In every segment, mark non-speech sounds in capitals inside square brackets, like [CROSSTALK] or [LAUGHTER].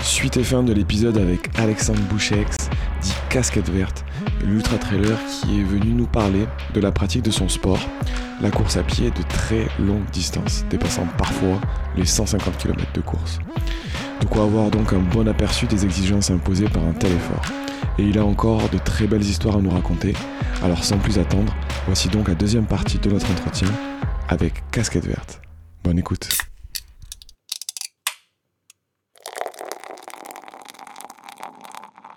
Suite et fin de l'épisode avec Alexandre Bouchex, dit Casquette Verte, l'ultra trailer qui est venu nous parler de la pratique de son sport, la course à pied de très longue distance, dépassant parfois les 150 km de course. De quoi avoir donc un bon aperçu des exigences imposées par un tel effort. Et il a encore de très belles histoires à nous raconter, alors sans plus attendre, voici donc la deuxième partie de notre entretien avec Casquette Verte. Bonne écoute.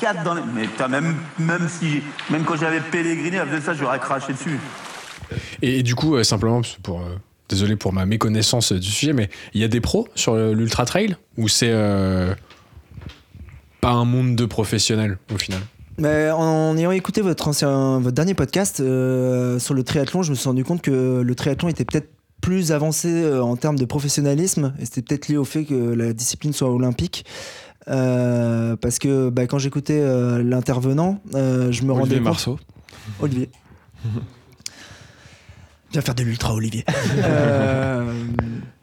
24 dans les... Mais même, même, si, même quand j'avais Pellegrini, avec ça, j'aurais craché dessus. Et, du coup, euh, simplement, pour, euh, désolé pour ma méconnaissance du sujet, mais il y a des pros sur l'Ultra Trail? Ou c'est euh, pas un monde de professionnels au final? Mais en ayant écouté votre, ancien, votre dernier podcast sur le triathlon, je me suis rendu compte que le triathlon était peut-être plus avancé en termes de professionnalisme, et c'était peut-être lié au fait que la discipline soit olympique. Euh, parce que bah, quand j'écoutais euh, l'intervenant, euh, je me rendais compte. Marceau. Olivier. [LAUGHS] Viens faire de l'ultra, Olivier. [LAUGHS]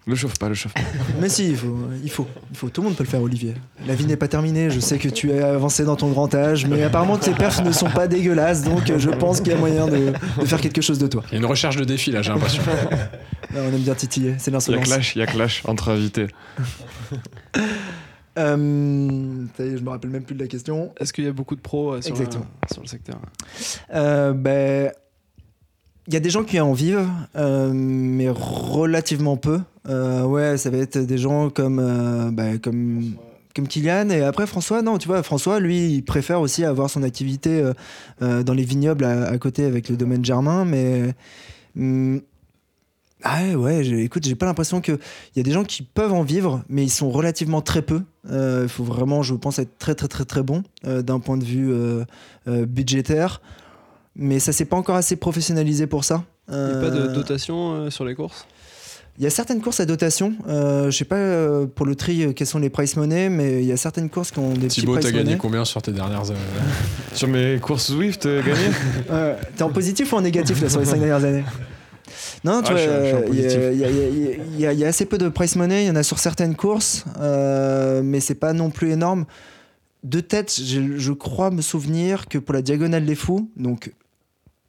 Le chauffe pas, le chauffe pas. [LAUGHS] Mais si, il faut, il faut, il faut. Tout le monde peut le faire, Olivier. La vie n'est pas terminée. Je sais que tu es avancé dans ton grand âge, mais apparemment tes perfs ne sont pas dégueulasses, donc je pense qu'il y a moyen de, faire quelque chose de toi. Il y a une recherche de défi là, j'ai l'impression. on aime bien titiller, c'est l'insolence. Il y a clash, il y a clash entre invités. Euh, je me rappelle même plus de la question. Est-ce qu'il y a beaucoup de pros euh, sur, le secteur euh, ben, il y a des gens qui en vivent, mais relativement peu. ouais, ça va être des gens comme, ben, comme, comme Kylian. Et après, François, non, tu vois, François, lui, il préfère aussi avoir son activité dans les vignobles à, côté avec le domaine Germain. Mais. Hmm, ah ouais, écoute, j'ai pas l'impression qu'il y a des gens qui peuvent en vivre, mais ils sont relativement très peu. Euh, il faut vraiment, je pense, être très très très très bon euh, d'un point de vue euh, budgétaire. Mais ça s'est pas encore assez professionnalisé pour ça. Il n'y a pas de dotation sur les courses? Il y a certaines courses à dotation. Je sais pas pour le tri quels sont les price money, mais il y a certaines courses qui ont des Thibaut, petits price t'as gagné combien sur tes dernières [LAUGHS] Sur mes courses Swift, gagné [LAUGHS] T'es en positif ou en négatif là, sur les cinq [LAUGHS] dernières années? Non, tu vois, il y, a assez peu de price money, il y en a sur certaines courses, euh, mais c'est pas non plus énorme. De tête, je, crois me souvenir que pour la Diagonale des Fous, donc,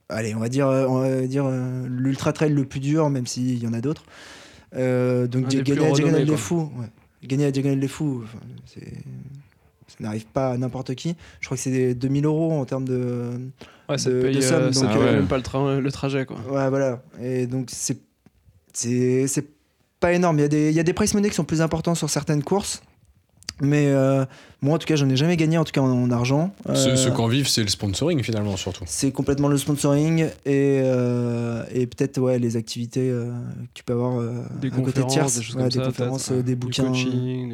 allez, on va dire, on va dire euh, l'ultra trail le plus dur, même s'il y en a d'autres. Euh, donc, gagner la Diagonale des Fous, gagner la Diagonale des Fous, ça n'arrive pas à n'importe qui. Je crois que c'est 2000 euros en termes de Ouais, ça de, paye, de somme, euh, donc, euh, même pas le, le, trajet. Quoi. Ouais, voilà. Et donc, c'est, c'est, pas énorme. Il y, a des, il y a des price money qui sont plus importants sur certaines courses. Mais euh, moi, en tout cas, j'en ai jamais gagné, en tout cas en, argent. Ce, ce qu'en vivent, c'est le sponsoring finalement, surtout. C'est complètement le sponsoring et, et peut-être ouais, les activités que tu peux avoir des à côté de tierces, des, choses comme des conférences, des bouquins. Du coaching,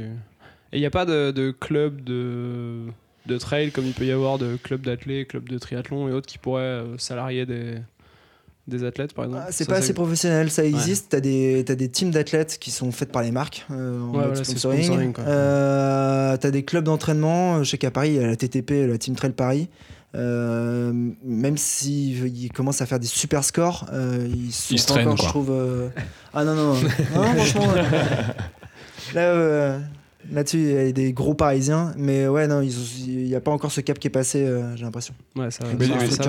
Et il n'y a pas de, de club de de trail comme il peut y avoir de clubs d'athlètes, clubs de triathlon et autres qui pourraient euh, salarier des, des athlètes par exemple ah, C'est pas assez professionnel, ça existe. T'as des, as des teams d'athlètes qui sont faites par les marques euh, en ouais, voilà, sponsoring. Euh, t'as des clubs d'entraînement. Je sais qu'à Paris, il y a la TTP, la Team Trail Paris. Euh, même s'ils commencent à faire des super scores, ils sont se traînent, je trouve. Ah non, non, non, non franchement. [LAUGHS] là, Là-dessus, il y a des gros parisiens, mais ouais, non, il n'y a pas encore ce cap qui est passé, euh, j'ai l'impression. Ouais, ça, va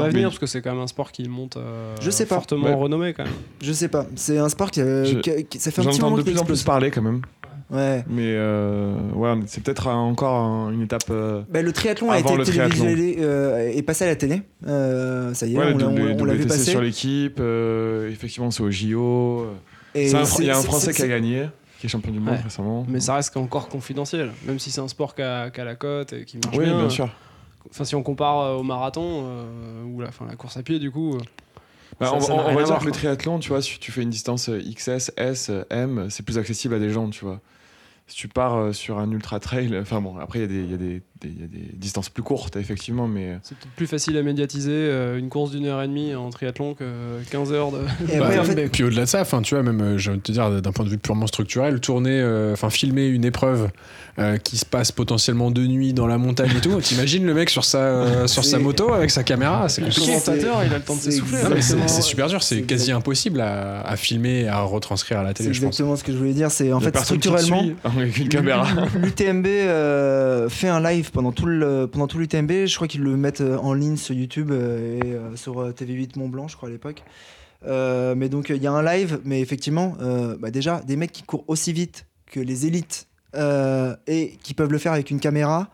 venir parce que c'est quand même un sport qui monte euh, je sais pas. fortement renommé quand même. Je sais pas, c'est un sport qui, ça fait un petit moment de plus en plus parler quand même. Ouais. Mais euh, ouais, c'est peut-être encore une étape. Bah, le triathlon a été télévisualisé et passé à la télé. ça y est, on, l'a vu passer. sur l'équipe, effectivement, c'est au JO. Il y a un Français qui a gagné. Qui est champion du monde Ouais. récemment. Mais ça reste encore confidentiel, même si c'est un sport qui a, la cote et qui marche Oui, bien. bien sûr. Enfin, si on compare euh, au marathon euh, ou la, course à pied, du coup. euh, Bah, Ça- on, ça on- on va dire voir, que le triathlon, tu vois, si tu fais une distance XS, S, M, c'est plus accessible à des gens, tu vois. Si tu pars sur un ultra trail, enfin bon, après il y, a des- il y, a des- des- il y a des distances plus courtes, effectivement, mais euh, C'est peut-être plus facile à médiatiser euh, une course d'une heure et demie en triathlon que 15 heures de. Et Bah, après, en fait, mais puis au-delà de ça, enfin, tu vois, même, euh, j'ai envie de te dire, d'un point de vue purement structurel, tourner, euh, enfin, filmer une épreuve euh, qui se passe potentiellement de nuit dans la montagne et tout, [LAUGHS] t'imagines le mec sur sa, euh, sur sa C'est- moto avec sa caméra, c'est Le compliqué. commentateur, il a le temps de c'est s'essouffler. Non, mais c'est c'est super dur, c'est c'est quasi exact- impossible à, à filmer et à retranscrire à la c'est télé, je pense. exactement ce que je voulais dire. C'est en fait structurellement. suit avec une caméra. L'UTMB euh, fait un live pendant tout le pendant tout l'UTMB. Je crois qu'ils le mettent euh, en ligne sur YouTube euh, et euh, sur euh, TV8 Mont Blanc, je crois à l'époque. Mais donc il y a un live, mais effectivement, bah, déjà des mecs qui courent aussi vite que les élites et qui peuvent le faire avec une caméra.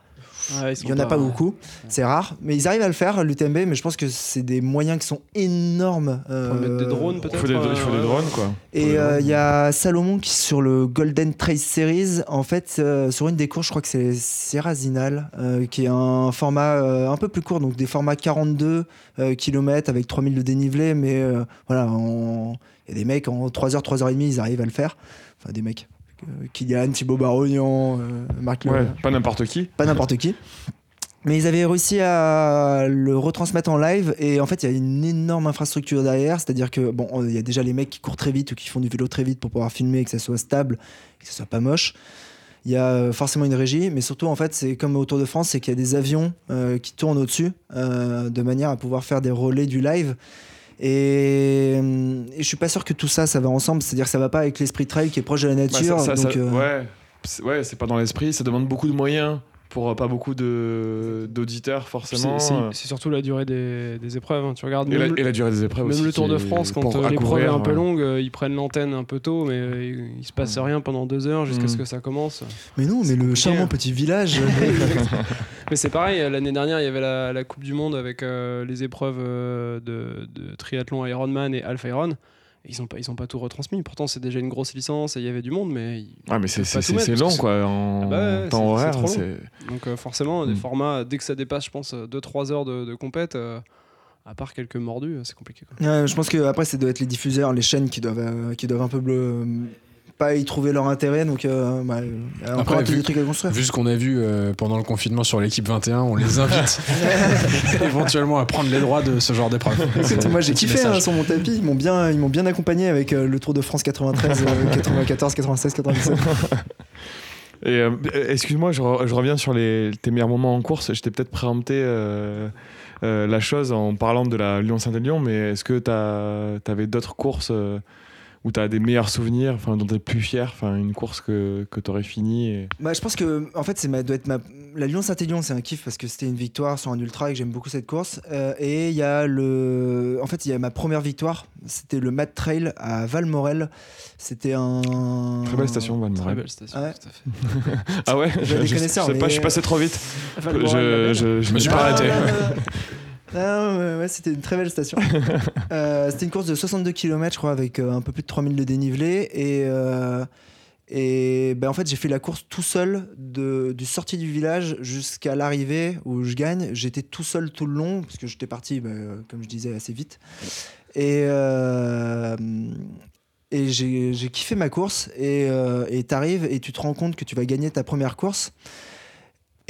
Ouais, Il sont y en a pas beaucoup, c'est rare, mais ils arrivent à le faire l'UTMB. Mais je pense que c'est des moyens qui sont énormes. Faut mettre des euh, drones Il peut-être. faut des, il faut des euh, drones, quoi. Et euh, il y a Salomon qui sur le Golden Trace Series, en fait, euh, sur une des courses, je crois que c'est Sierra Zinal, euh, qui est un format euh, un peu plus court, donc des formats 42 euh, km avec 3000 de dénivelé, mais euh, voilà, il y a des mecs en 3h, 3h30, ils arrivent à le faire. Enfin, des mecs. Euh, Kylian, Thibaut Barognan, euh, Marc Ouais, pas n'importe qui. pas n'importe qui. Mais ils avaient réussi à le retransmettre en live et en fait il y a une énorme infrastructure derrière, c'est-à-dire que bon il y a déjà les mecs qui courent très vite ou qui font du vélo très vite pour pouvoir filmer, que ça soit stable, que ça soit pas moche. Il y a euh, forcément une régie, mais surtout en fait c'est comme au Tour de France, c'est qu'il y a des avions euh, qui tournent au-dessus euh, de manière à pouvoir faire des relais du live. Et, euh, et je suis pas sûr que tout ça ça va ensemble, c'est-à-dire que ça va pas avec l'esprit trail qui est proche de la Bah, nature. ça- ça- donc, ça- Ouais, c'est- ouais, c'est pas dans l'esprit, ça demande beaucoup de moyens pour euh, pas beaucoup de- d'auditeurs, forcément. C'est euh, c'est surtout la durée des, des épreuves. hein. Tu regardes Et la, même, et la durée des épreuves même aussi le Tour de France, quand euh, l'épreuve est un peu longue, euh, ils prennent l'antenne un peu tôt, mais euh, il, il se passe rien pendant deux heures jusqu'à Mm. ce que ça commence. Mais non, mais C'est le compliqué, charmant hein. petit village. [LAUGHS] Mais [LAUGHS] c'est pareil, l'année dernière, il y avait la, la Coupe du Monde avec euh, les épreuves de, de triathlon Ironman et Alpha Iron. Ils n'ont pas, ils ont pas tout retransmis. Pourtant, c'est déjà une grosse licence et il y avait du monde, mais Ah, mais c'est long, quoi, en Ah bah ouais, temps c'est- horaire. trop long. donc euh, forcément, des Mm. formats, dès que ça dépasse, je pense, 2-3 heures de, de compète, euh, à part quelques mordus, euh, c'est compliqué. quoi. Je pense que après ça doit être les diffuseurs, les chaînes qui doivent, euh, qui doivent un peu bleu, pas y trouver leur intérêt. Donc, euh, bah, il y a encore Après, un peu vu- des trucs à construire. Vu ce qu'on a vu euh, pendant le confinement sur l'équipe 21, on les invite [LAUGHS] éventuellement à prendre les droits de ce genre d'épreuve. Moi j'ai kiffé hein, sur mon tapis, ils m'ont bien, ils m'ont bien accompagné avec euh, le Tour de France 93, euh, 94, 96, 97. Et euh, excuse-moi, je, re- je reviens sur les, tes meilleurs moments en course. Je t'ai peut-être préempté euh, euh, la chose en parlant de la Lyon-Saint-Élion, mais est-ce que tu avais d'autres courses euh, où tu as des meilleurs souvenirs, enfin, dont tu es plus fier, enfin, une course que, que tu aurais fini et... Bah, je pense que en fait c'est ma, doit être ma la Lyon Saint-Élion c'est un kiff parce que c'était une victoire sur un ultra et que j'aime beaucoup cette course Euh, et il y a le en fait il y a ma première victoire c'était le Mad Trail à Valmorel c'était un Très belle station, Très Valmorel. belle station, Ouais. tout à fait. [LAUGHS] Ah ouais? Des je, connaisseurs, sais pas, je suis passé trop vite. Je, je, Je me suis Ah, pas arrêté. [LAUGHS] non, ouais, c'était une très belle station. [LAUGHS] Euh, c'était une course de 62 km, je crois, avec euh, un peu plus de 3000 de dénivelé. Et, euh, et ben, en fait, j'ai fait la course tout seul, de, du sortie du village jusqu'à l'arrivée où je gagne. J'étais tout seul tout le long, parce que j'étais parti, ben, comme je disais, assez vite. Et. et j'ai kiffé ma course et et t'arrives et tu te rends compte que tu vas gagner ta première course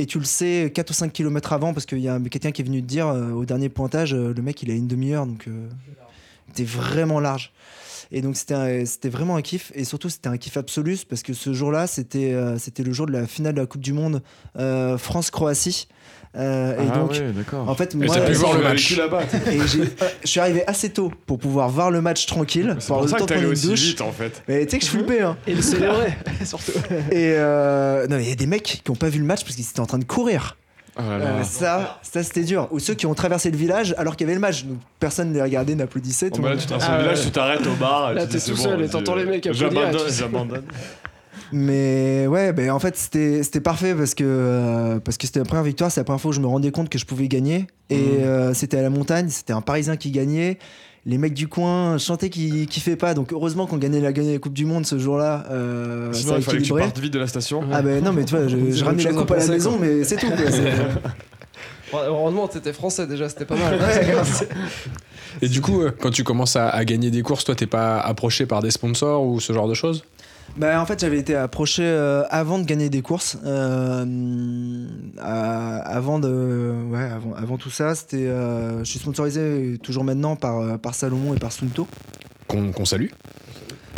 et tu le sais 4 ou 5 km avant parce qu'il y a quelqu'un qui est venu te dire euh, au dernier pointage, euh, le mec il a une demi-heure donc euh, t'es vraiment large. Et donc c'était vraiment un kiff et surtout c'était un kiff absolu parce que ce jour-là c'était euh, c'était le jour de la finale de la Coupe du Monde euh, France-Croatie. Euh, et ah donc ouais, d'accord. en fait Et moi pu voir le match. là-bas. [LAUGHS] et j'ai- euh, je suis arrivé assez tôt pour pouvoir voir le match tranquille, C'est pour ça le que temps de t'es allé prendre une aussi douche. vite en fait. Mais tu sais que je flippais hein. Et le célébrer, [LAUGHS] surtout. Et euh, non, il y a des mecs qui n'ont pas vu le match parce qu'ils étaient en train de courir. Oh là là. Euh, ça, ça c'était dur. Ou ceux qui ont traversé le village alors qu'il y avait le match. Donc personne ne les regardait, n'applaudissait. Bon, tout bah, le là, monde- tu traverses Ah le village, ouais. tu t'arrêtes au bar. Là, tu t'es tout seul bon, et t'entends les mecs applaudir, J'abandonne, j'abandonne. Mais ouais, ben en fait c'était c'était parfait parce que euh, parce que c'était la première victoire, c'est la première fois où je me rendais compte que je pouvais gagner. Et euh, c'était à la montagne, c'était un Parisien qui gagnait. Les mecs du coin chantaient qu'ils kiffaient pas. Donc heureusement qu'on gagnait la, gagné la Coupe du Monde ce jour-là. Euh, Sinon, ça a il fallait que tu partes vite de la station. Ah ben non mais tu vois, je, je ramenais la coupe à la maison, quoi. mais c'est tout. quoi. [LAUGHS] Heureusement, t'étais français déjà, c'était pas mal. [LAUGHS] Et du coup, euh, quand tu commences à, à gagner des courses, toi, t'es pas approché par des sponsors ou ce genre de choses? Bah, en fait, j'avais été approché euh, avant de gagner des courses. euh, à- avant, de, ouais, avant, avant tout ça, c'était, euh, je suis sponsorisé toujours maintenant par, par Salomon et par Sunto. qu'on qu'on salue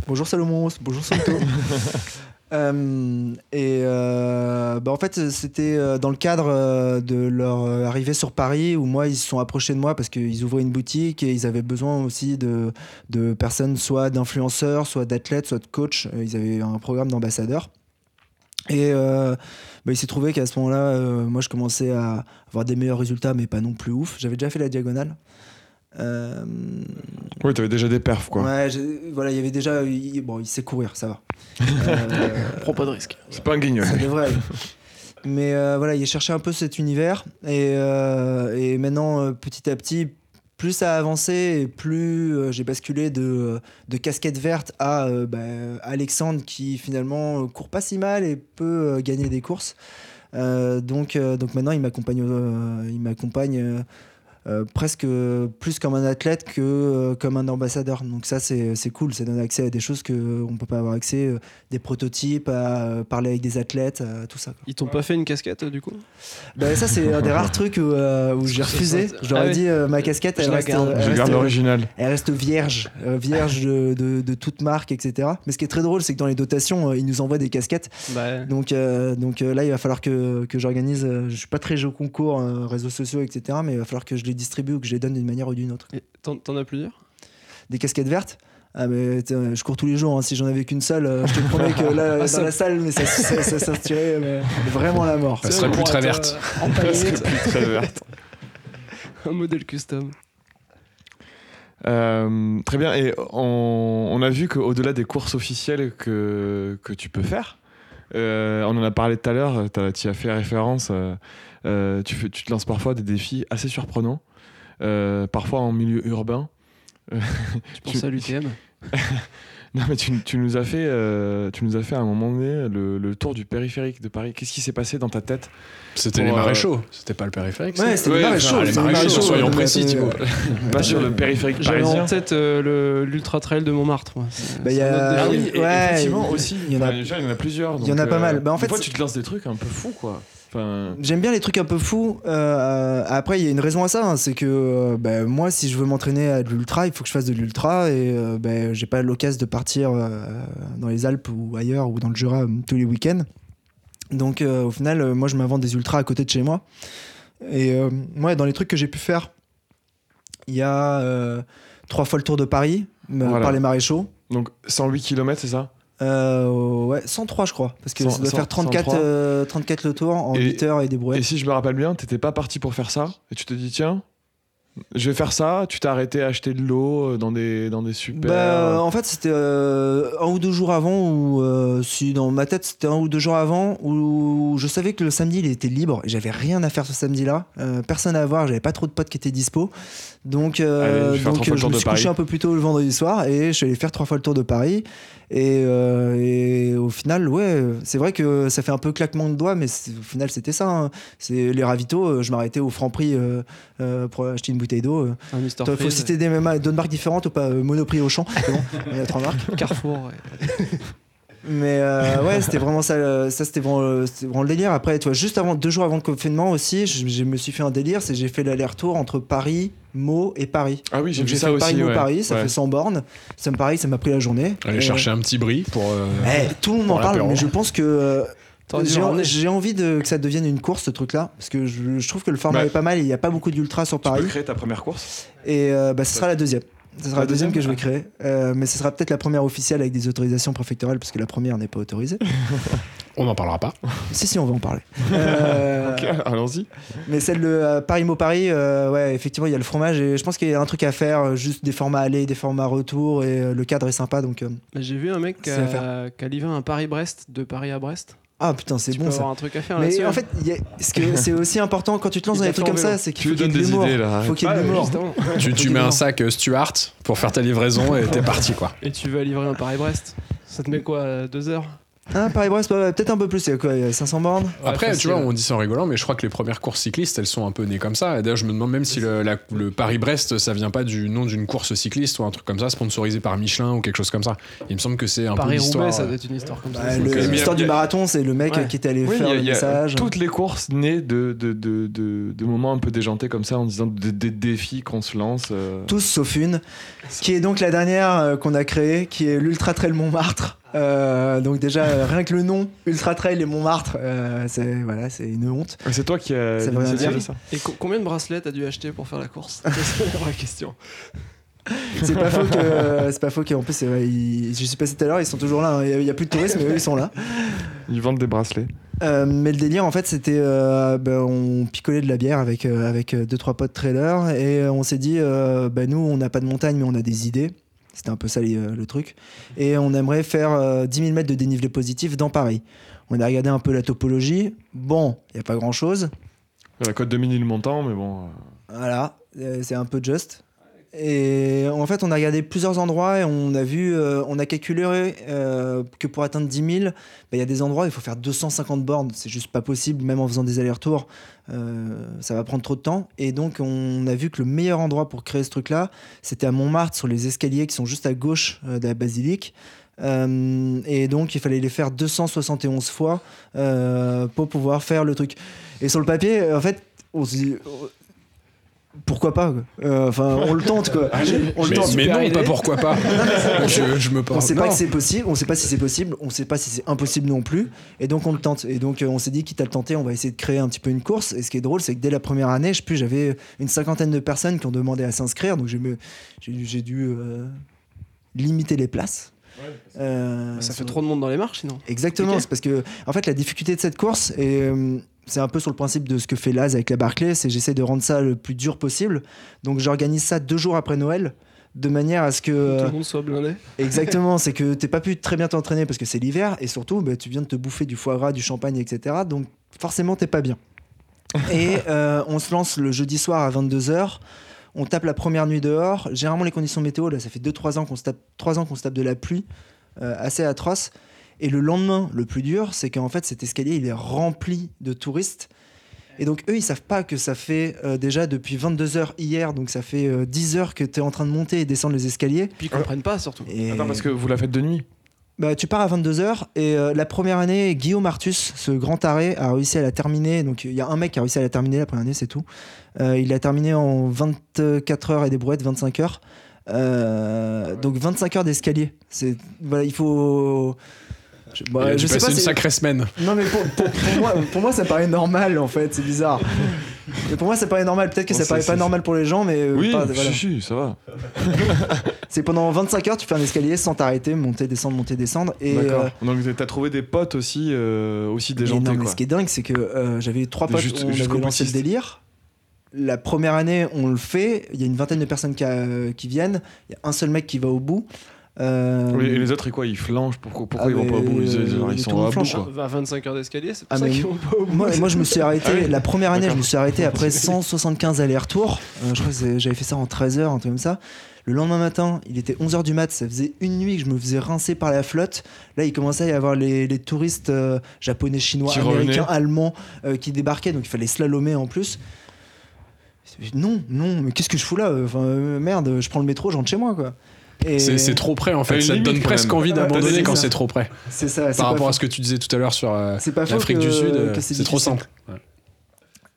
Bonjour Salomon, bonjour Sunto. [LAUGHS] Euh, et euh, bah, en fait, c'était euh, dans le cadre de leur arrivée sur Paris où moi, ils se sont approchés de moi parce qu'ils ouvraient une boutique et ils avaient besoin aussi de, de personnes, soit d'influenceurs, soit d'athlètes, soit de coachs. Ils avaient un programme d'ambassadeurs. Et bah, il s'est trouvé qu'à ce moment-là, moi, je commençais à avoir des meilleurs résultats, mais pas non plus ouf. J'avais déjà fait la diagonale. Euh, Oui, t'avais déjà des perfs, quoi. Ouais, voilà, il y avait déjà. il- bon, il sait courir, ça va. [LAUGHS] Euh, Prends pas de risque. C'est pas un guignol. devrait aller. Mais euh, voilà, il cherchait un peu cet univers. Et, euh, et maintenant, euh, petit à petit, plus ça a avancé et plus j'ai basculé de, de casquette verte à euh, bah, Alexandre qui finalement court pas si mal et peut euh, gagner des courses. Euh, donc, euh, donc maintenant, il m'accompagne, il m'accompagne presque plus comme un athlète que euh, comme un ambassadeur. Donc ça, c'est c'est cool. Ça donne accès à des choses qu'on ne peut pas avoir accès, euh, des prototypes, à euh, parler avec des athlètes, à tout ça. quoi. Ils t'ont pas fait une casquette du coup? Bah, ça, c'est un des rares trucs où, euh, où j'ai refusé. Je leur ai dit, euh, ma casquette, elle reste, garde. elle Je reste- garde l'original. elle reste vierge, euh, vierge de, de, de toute marque, etc. Mais ce qui est très drôle, c'est que dans les dotations, euh, ils nous envoient des casquettes. Bah, Donc, euh, donc euh, là, il va falloir que, que j'organise. euh, je suis pas très jeu concours, euh, réseaux sociaux, etc. Mais il va falloir que je les distribue ou que je les donne d'une manière ou d'une autre. et t'en as plusieurs? Des casquettes vertes? Ah mais je cours tous les jours, hein. si j'en avais qu'une seule, euh, je te promets que là, [LAUGHS] dans ça- la salle, mais ça, ça, ça sortirait mais vraiment la mort. Ça serait plus très verte. En [LAUGHS] paillettes, Très verte. [LAUGHS] un modèle custom. Euh, très bien. Et on, on a vu qu'au-delà des courses officielles que, que tu peux faire, euh, on en a parlé tout à l'heure, t'as- tu y as fait référence, euh, euh, tu, fais- tu te lances parfois des défis assez surprenants, euh, parfois en milieu urbain. Tu penses à l'UTM [LAUGHS] Non mais tu, tu nous as fait, euh, tu nous as fait à un moment donné le, le tour du périphérique de Paris. Qu'est-ce qui s'est passé dans ta tête C'était les euh, maréchaux, c'était pas le périphérique Ouais, c'était Ouais, les enfin, maréchaux. c'était les maréchaux, maréchaux, soyons euh, précis, euh, Thibaut. [LAUGHS] Pas sur le périphérique J'avais parisien. en tête euh, l'Ultra Trail de Montmartre. moi. Bah, il y a- Ah oui, Ouais, effectivement aussi. il y en a- Enfin, déjà, il y en a plusieurs. il y en a pas euh, mal. Bah, en des fait, fois, tu te lances des trucs un peu fous, quoi. Enfin, J'aime bien les trucs un peu fous. Euh, après, il y a une raison à ça. hein, c'est que euh, bah, moi, si je veux m'entraîner à de l'ultra, il faut que je fasse de l'ultra. Et euh, bah, j'ai pas l'occasion de partir euh, dans les Alpes ou ailleurs ou dans le Jura tous les week-ends. Donc, au final, moi, je m'invente des ultras à côté de chez moi. Et moi, dans les trucs que j'ai pu faire, il y a trois fois le tour de Paris Voilà. par les maréchaux. donc 108 km, c'est ça? Euh, ouais, 103 je crois, parce que Cent- ça doit faire 34, 103. euh, 34 le tour en Et- 8 heures et des brouettes. Et si je me rappelle bien, t'étais pas parti pour faire ça Et tu te dis, tiens, je vais faire ça. Tu t'es arrêté à acheter de l'eau euh, dans des, dans des super. Bah, en fait, c'était euh, un ou deux jours avant, ou euh, si dans ma tête, c'était un ou deux jours avant, où je savais que le samedi, il était libre, et j'avais rien à faire ce samedi-là. Euh, personne à voir, j'avais pas trop de potes qui étaient dispo. Donc, Allez, je donc me suis couché Paris. un peu plus tôt le vendredi soir, et je suis allé faire trois fois le tour de Paris. Et, et au final, ouais, c'est vrai que ça fait un peu claquement de doigts, mais au final, c'était ça. hein. C'est les ravitaux, je m'arrêtais au franc prix pour acheter une bouteille d'eau. euh. Il faut Freeze, citer des mêmes- d'autres marques différentes ou pas euh, Monoprix Auchan, c'est bon, [LAUGHS] il y a trois marques. Carrefour. ouais. [LAUGHS] Mais euh, ouais, c'était vraiment ça, ça c'était vraiment, le délire. Après, tu vois, juste avant, deux jours avant le confinement aussi, je, je me suis fait un délire, c'est que j'ai fait l'aller-retour entre Paris, Meaux et Paris. Ah oui, j'ai vu ça fait aussi. Paris, Meaux, ouais. Paris, ça Ouais. fait 100 bornes. Ça me pareil, ça m'a pris la journée. Aller Et, chercher un petit bris pour. euh, eh, tout le monde m'en parle, mais je pense que euh, j'ai envie de, que ça devienne une course ce truc-là, parce que je, je trouve que le format Bah, est pas mal. Il n'y a pas beaucoup d'ultra sur Tu peux Paris. créer ta première course Et euh, bah, ce sera la deuxième. Ce sera La deuxième que je vais deuxième créer. Euh, mais ce sera peut-être la première officielle avec des autorisations préfectorales, parce que la première n'est pas autorisée. [LAUGHS] On n'en parlera pas. [LAUGHS] si, si, on va en parler. [LAUGHS] Euh, Ok, allons-y. Mais celle de euh, Paris-Mont-Paris, euh, ouais, effectivement, il y a le fromage et je pense qu'il y a un truc à faire, juste des formats aller, des formats retour et le cadre est sympa donc. euh, Bah, J'ai vu un mec qui a, qui a livré un Paris-Brest de Paris à Brest. Ah putain, c'est bon peux ça. avoir un truc à faire Mais en fait, il y a- ce que c'est [LAUGHS] aussi important quand tu te lances dans des trucs comme ça, c'est Tu qu'il faut qu'il y donnes ait de des idées là. Faut qu'il y ait de Ouais, l'humour. justement. [LAUGHS] Tu, tu mets un sac euh, Stuart pour faire ta livraison et t'es parti quoi. Et tu vas livrer un Paris-Brest. Ça te met quoi euh, Deux heures Ah, Paris-Brest, peut-être un peu plus, c'est quoi, il y a 500 bornes Après, facile. tu vois, on dit ça en rigolant, mais je crois que les premières courses cyclistes, elles sont un peu nées comme ça. Et D'ailleurs, je me demande même si le, la- le Paris-Brest, ça vient pas du nom d'une course cycliste ou un truc comme ça, sponsorisé par Michelin ou quelque chose comme ça. Il me semble que c'est un peu l'histoire. Paris-Roubaix, ça euh, doit être une histoire comme ça. Bah, euh, L'histoire y du a- marathon, c'est le mec Ouais. qui est allé Oui, faire il y a- le il y a message. toutes les courses nées de, de, de, de, de moments un peu déjantés comme ça en disant des, des défis qu'on se lance. euh. Tous sauf une, qui est donc la dernière euh, qu'on a créée, qui est l'Ultra Trail Montmartre. Euh, donc déjà, euh, rien que le nom, Ultra Trail et Montmartre, euh, c'est voilà, c'est une honte. C'est toi qui as initié ça Et co- combien de bracelets t'as dû acheter pour faire la course? [LAUGHS] C'est la vraie question. C'est pas faux que, c'est pas faux qu'en plus, ils- je sais pas si tout à l'heure, ils sont toujours là. hein. Il y a- il y, a plus de touristes, mais eux, ils sont là. Ils vendent des bracelets. Euh, mais le délire, en fait, c'était. euh, ben, on picolait de la bière avec, euh, avec deux, trois potes trailers. Et euh, on s'est dit, euh, ben, nous, on n'a pas de montagne, mais on a des idées. C'était un peu ça euh, le truc. Et on aimerait faire euh, 10 000 mètres de dénivelé positif dans Paris. On a regardé un peu la topologie. Bon, il n'y a pas grand chose. La côte de Ménilmontant, mais bon. euh, Voilà, euh, c'est un peu juste. Et en fait, on a regardé plusieurs endroits et on a vu, euh, on a calculé euh, que pour atteindre 10 000, bah, il y a des endroits où il faut faire 250 bornes. C'est juste pas possible, même en faisant des allers-retours. euh, ça va prendre trop de temps. Et donc, on a vu que le meilleur endroit pour créer ce truc-là, c'était à Montmartre, sur les escaliers qui sont juste à gauche de la basilique. Et donc, il fallait les faire 271 fois pour pouvoir faire le truc. Et sur le papier, en fait, on se dit. Pourquoi pas. Euh, Enfin, on le tente quoi. On le mais, tente. mais non, idée. pas pourquoi pas. je, je me On parle. sait pas Non. que c'est possible, on sait pas si c'est possible, on sait pas si c'est impossible non plus, et donc on le tente. Et donc euh, on s'est dit, quitte à le tenter, on va essayer de créer un petit peu une course. Et ce qui est drôle, c'est que dès la première année, je plus, j'avais une cinquantaine de personnes qui ont demandé à s'inscrire, donc j'ai dû euh, limiter les places. Euh, Ça fait trop de monde dans les marches sinon. Exactement, c'est parce que en fait la difficulté de cette course euh, c'est un peu sur le principe de ce que fait Laz avec la Barclay, c'est j'essaie de rendre ça le plus dur possible. Donc j'organise ça deux jours après Noël de manière à ce que Tout le monde soit blindé. [LAUGHS] exactement, c'est que t'es pas pu très bien t'entraîner parce que c'est l'hiver et surtout bah, tu viens de te bouffer du foie gras, du champagne, etc. Donc forcément t'es pas bien. [LAUGHS] Et euh, on se lance le jeudi soir à 22h. On tape la première nuit dehors. Généralement, les conditions météo, là, ça fait 2-3 ans qu'on se tape, 3 ans qu'on se tape de la pluie euh, assez atroce. Et le lendemain, le plus dur, c'est qu'en fait, cet escalier, il est rempli de touristes. Et donc, eux, ils savent pas que ça fait euh, déjà depuis 22 heures hier, donc ça fait euh, 10 heures que tu es en train de monter et descendre les escaliers. Puis ils comprennent pas surtout. Et Attends, parce que vous la faites de nuit. bah, tu pars à 22h et euh, la première année, Guillaume Artus, ce grand arrêt, a réussi à la terminer. Donc il y a un mec qui a réussi à la terminer la première année, c'est tout. Euh, il l'a terminé en 24 heures et des brouettes, 25 heures. Euh, donc 25 heures d'escalier. C'est voilà, il faut. Je, bah, je sais passer pas. une c'est- sacrée semaine. Non mais pour, pour- pour moi, pour moi ça paraît normal en fait. C'est bizarre. Mais pour moi ça paraît normal. Peut-être que Bon, ça paraît pas normal pour les gens, mais euh, Oui, pas- voilà. si, si, ça va. [LAUGHS] c'est pendant 25 heures tu fais un escalier sans t'arrêter, monter, descendre, monter, descendre. Et D'accord. euh, Donc t'as trouvé des potes aussi, euh, aussi déjantés, non, mais quoi. ce qui est dingue, c'est que euh, j'avais trois potes juste- où on avait lancé le délire. La première année, on le fait. Il y a une vingtaine de personnes qui, a- qui viennent. Il y a un seul mec qui va au bout. Euh, Oui, et les autres, et quoi Ils flanchent Pourquoi, pourquoi Ah, ils vont pas au bout? Ils, sont à bout, quoi. Va 25 heures d'escalier, c'est pour Ah, ça qu'ils vont pas au bout. moi, moi, je me suis arrêté. Ah oui La première année, je me suis arrêté après 175 allers-retours. Euh, je crois que j'avais fait ça en 13 heures, un truc comme ça. Le lendemain matin, il était 11h du mat. Ça faisait une nuit que je me faisais rincer par la flotte. Là, il commençait à y avoir les, les touristes euh, japonais, chinois, Qui américains, revenaient. allemands euh, qui débarquaient. Donc, il fallait slalomer en plus. Non, non, mais qu'est-ce que je fous là? Enfin, euh, merde, je prends le métro, je rentre chez moi, quoi. C'est trop près en fait. Ça te donne presque même. envie Ouais, d'abandonner quand c'est trop près. c'est ça. c'est Par pas rapport faux. à ce que tu disais tout à l'heure sur euh, l'Afrique que- du Sud, euh, c'est trop simple. Ouais.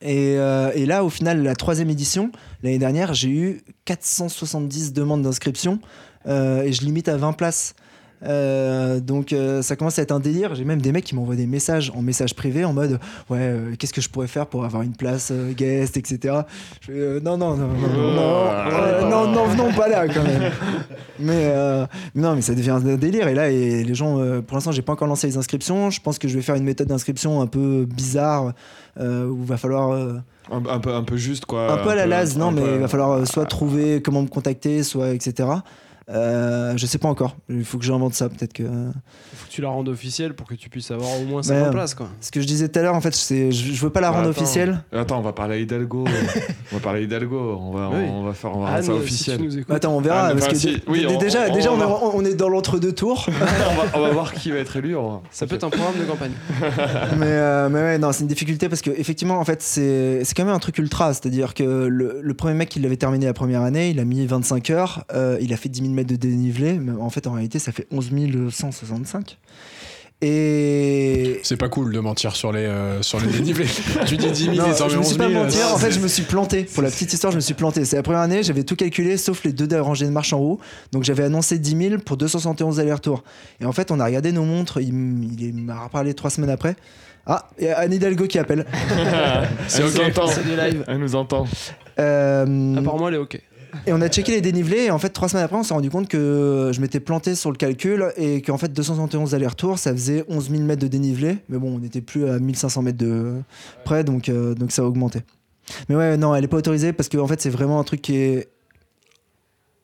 Et, euh, et là, au final, la troisième édition, l'année dernière, j'ai eu 470 demandes d'inscription et je limite à 20 places. Euh, donc euh, ça commence à être un délire. J'ai même des mecs qui m'envoient des messages en message privé en mode ouais euh, qu'est-ce que je pourrais faire pour avoir une place guest etc. Je fais, non non non non non non, non non venons pas là quand même. Mais non mais ça devient un délire et là et les gens pour l'instant j'ai pas encore lancé les inscriptions. Je pense que je vais faire une méthode d'inscription un peu bizarre où il va falloir Un, un peu, un peu juste, quoi. un peu à la lase, non, mais il va falloir soit trouver comment me contacter, soit etc. Euh, je sais pas encore. Il faut que j'invente ça. Peut-être que. Faut que tu la rendes officielle pour que tu puisses avoir au moins Ouais. 50 places, quoi. Ce que je disais tout à l'heure, en fait, c'est je, je veux pas la rendre Attends. officielle. Attends, on va parler à Hidalgo. [LAUGHS] on va parler à Hidalgo. On va, Oui. on va faire, on va Anne, rendre ça officiel. Bah, Attends, on verra. Ah, mais parce que si- oui, on- déjà, on- déjà, on va- est, on est dans l'entre-deux tours. [LAUGHS] on, va, on va voir qui va être élu. Ça peut être un programme de campagne. [LAUGHS] mais, euh, mais ouais, non, c'est une difficulté parce que effectivement, en fait, c'est c'est quand même un truc ultra. C'est-à-dire que le, le premier mec qui l'avait terminé la première année, il a mis 25 heures, euh, il a fait 10 000 mètres de dénivelé. Mais en fait, en réalité, ça fait 11 165. Et. C'est pas cool de mentir sur les, euh, sur les dénivelés. tu dis 10 000 Non, et t'en mets je me 11 suis 000. pas mentir, euh, en fait c'est- je me suis planté. Pour la petite histoire, je me suis planté. C'est la première année, j'avais tout calculé sauf les deux rangées de marche en haut. Donc j'avais annoncé 10 000 pour 271 allers-retours. Et en fait, on a regardé nos montres, il, m'a reparlé trois semaines après. Ah, il y a Anne Hidalgo qui appelle. [LAUGHS] Elle nous ok. entend. C'est du live. Elle nous entend. Euh, Apparemment, elle est OK. Et on a checké les dénivelés et en fait trois semaines après on s'est rendu compte que je m'étais planté sur le calcul et qu'en fait 271 allers-retours ça faisait 11 000 mètres de dénivelé mais bon on n'était plus à 1500 mètres de près donc, euh, donc ça a augmenté mais ouais non elle est pas autorisée parce que en fait c'est vraiment un truc qui est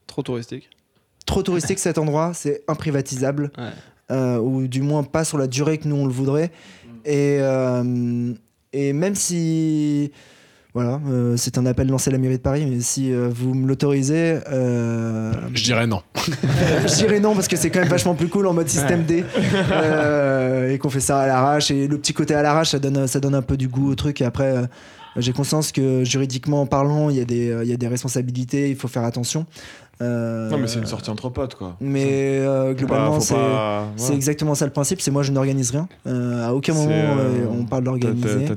Trop touristique. trop touristique cet endroit, c'est imprivatisable, Ouais. euh, ou du moins pas sur la durée que nous on le voudrait. Et, euh, et même si. Voilà, euh, c'est un appel lancé à la mairie de Paris, mais si euh, vous me l'autorisez, euh, Je dirais non. [LAUGHS] je dirais non parce que c'est quand même vachement plus cool en mode système D euh, et qu'on fait ça à l'arrache. Et le petit côté à l'arrache, ça donne, ça donne un peu du goût au truc. Et après, j'ai conscience que juridiquement parlant, il y, a des, il y a des responsabilités, il faut faire attention. Euh, Non, mais c'est une sortie entre potes, quoi. mais euh, globalement, c'est pas- exactement ça le principe. C'est moi, je n'organise rien. Euh, à aucun moment, euh, on parle T'as- d'organiser.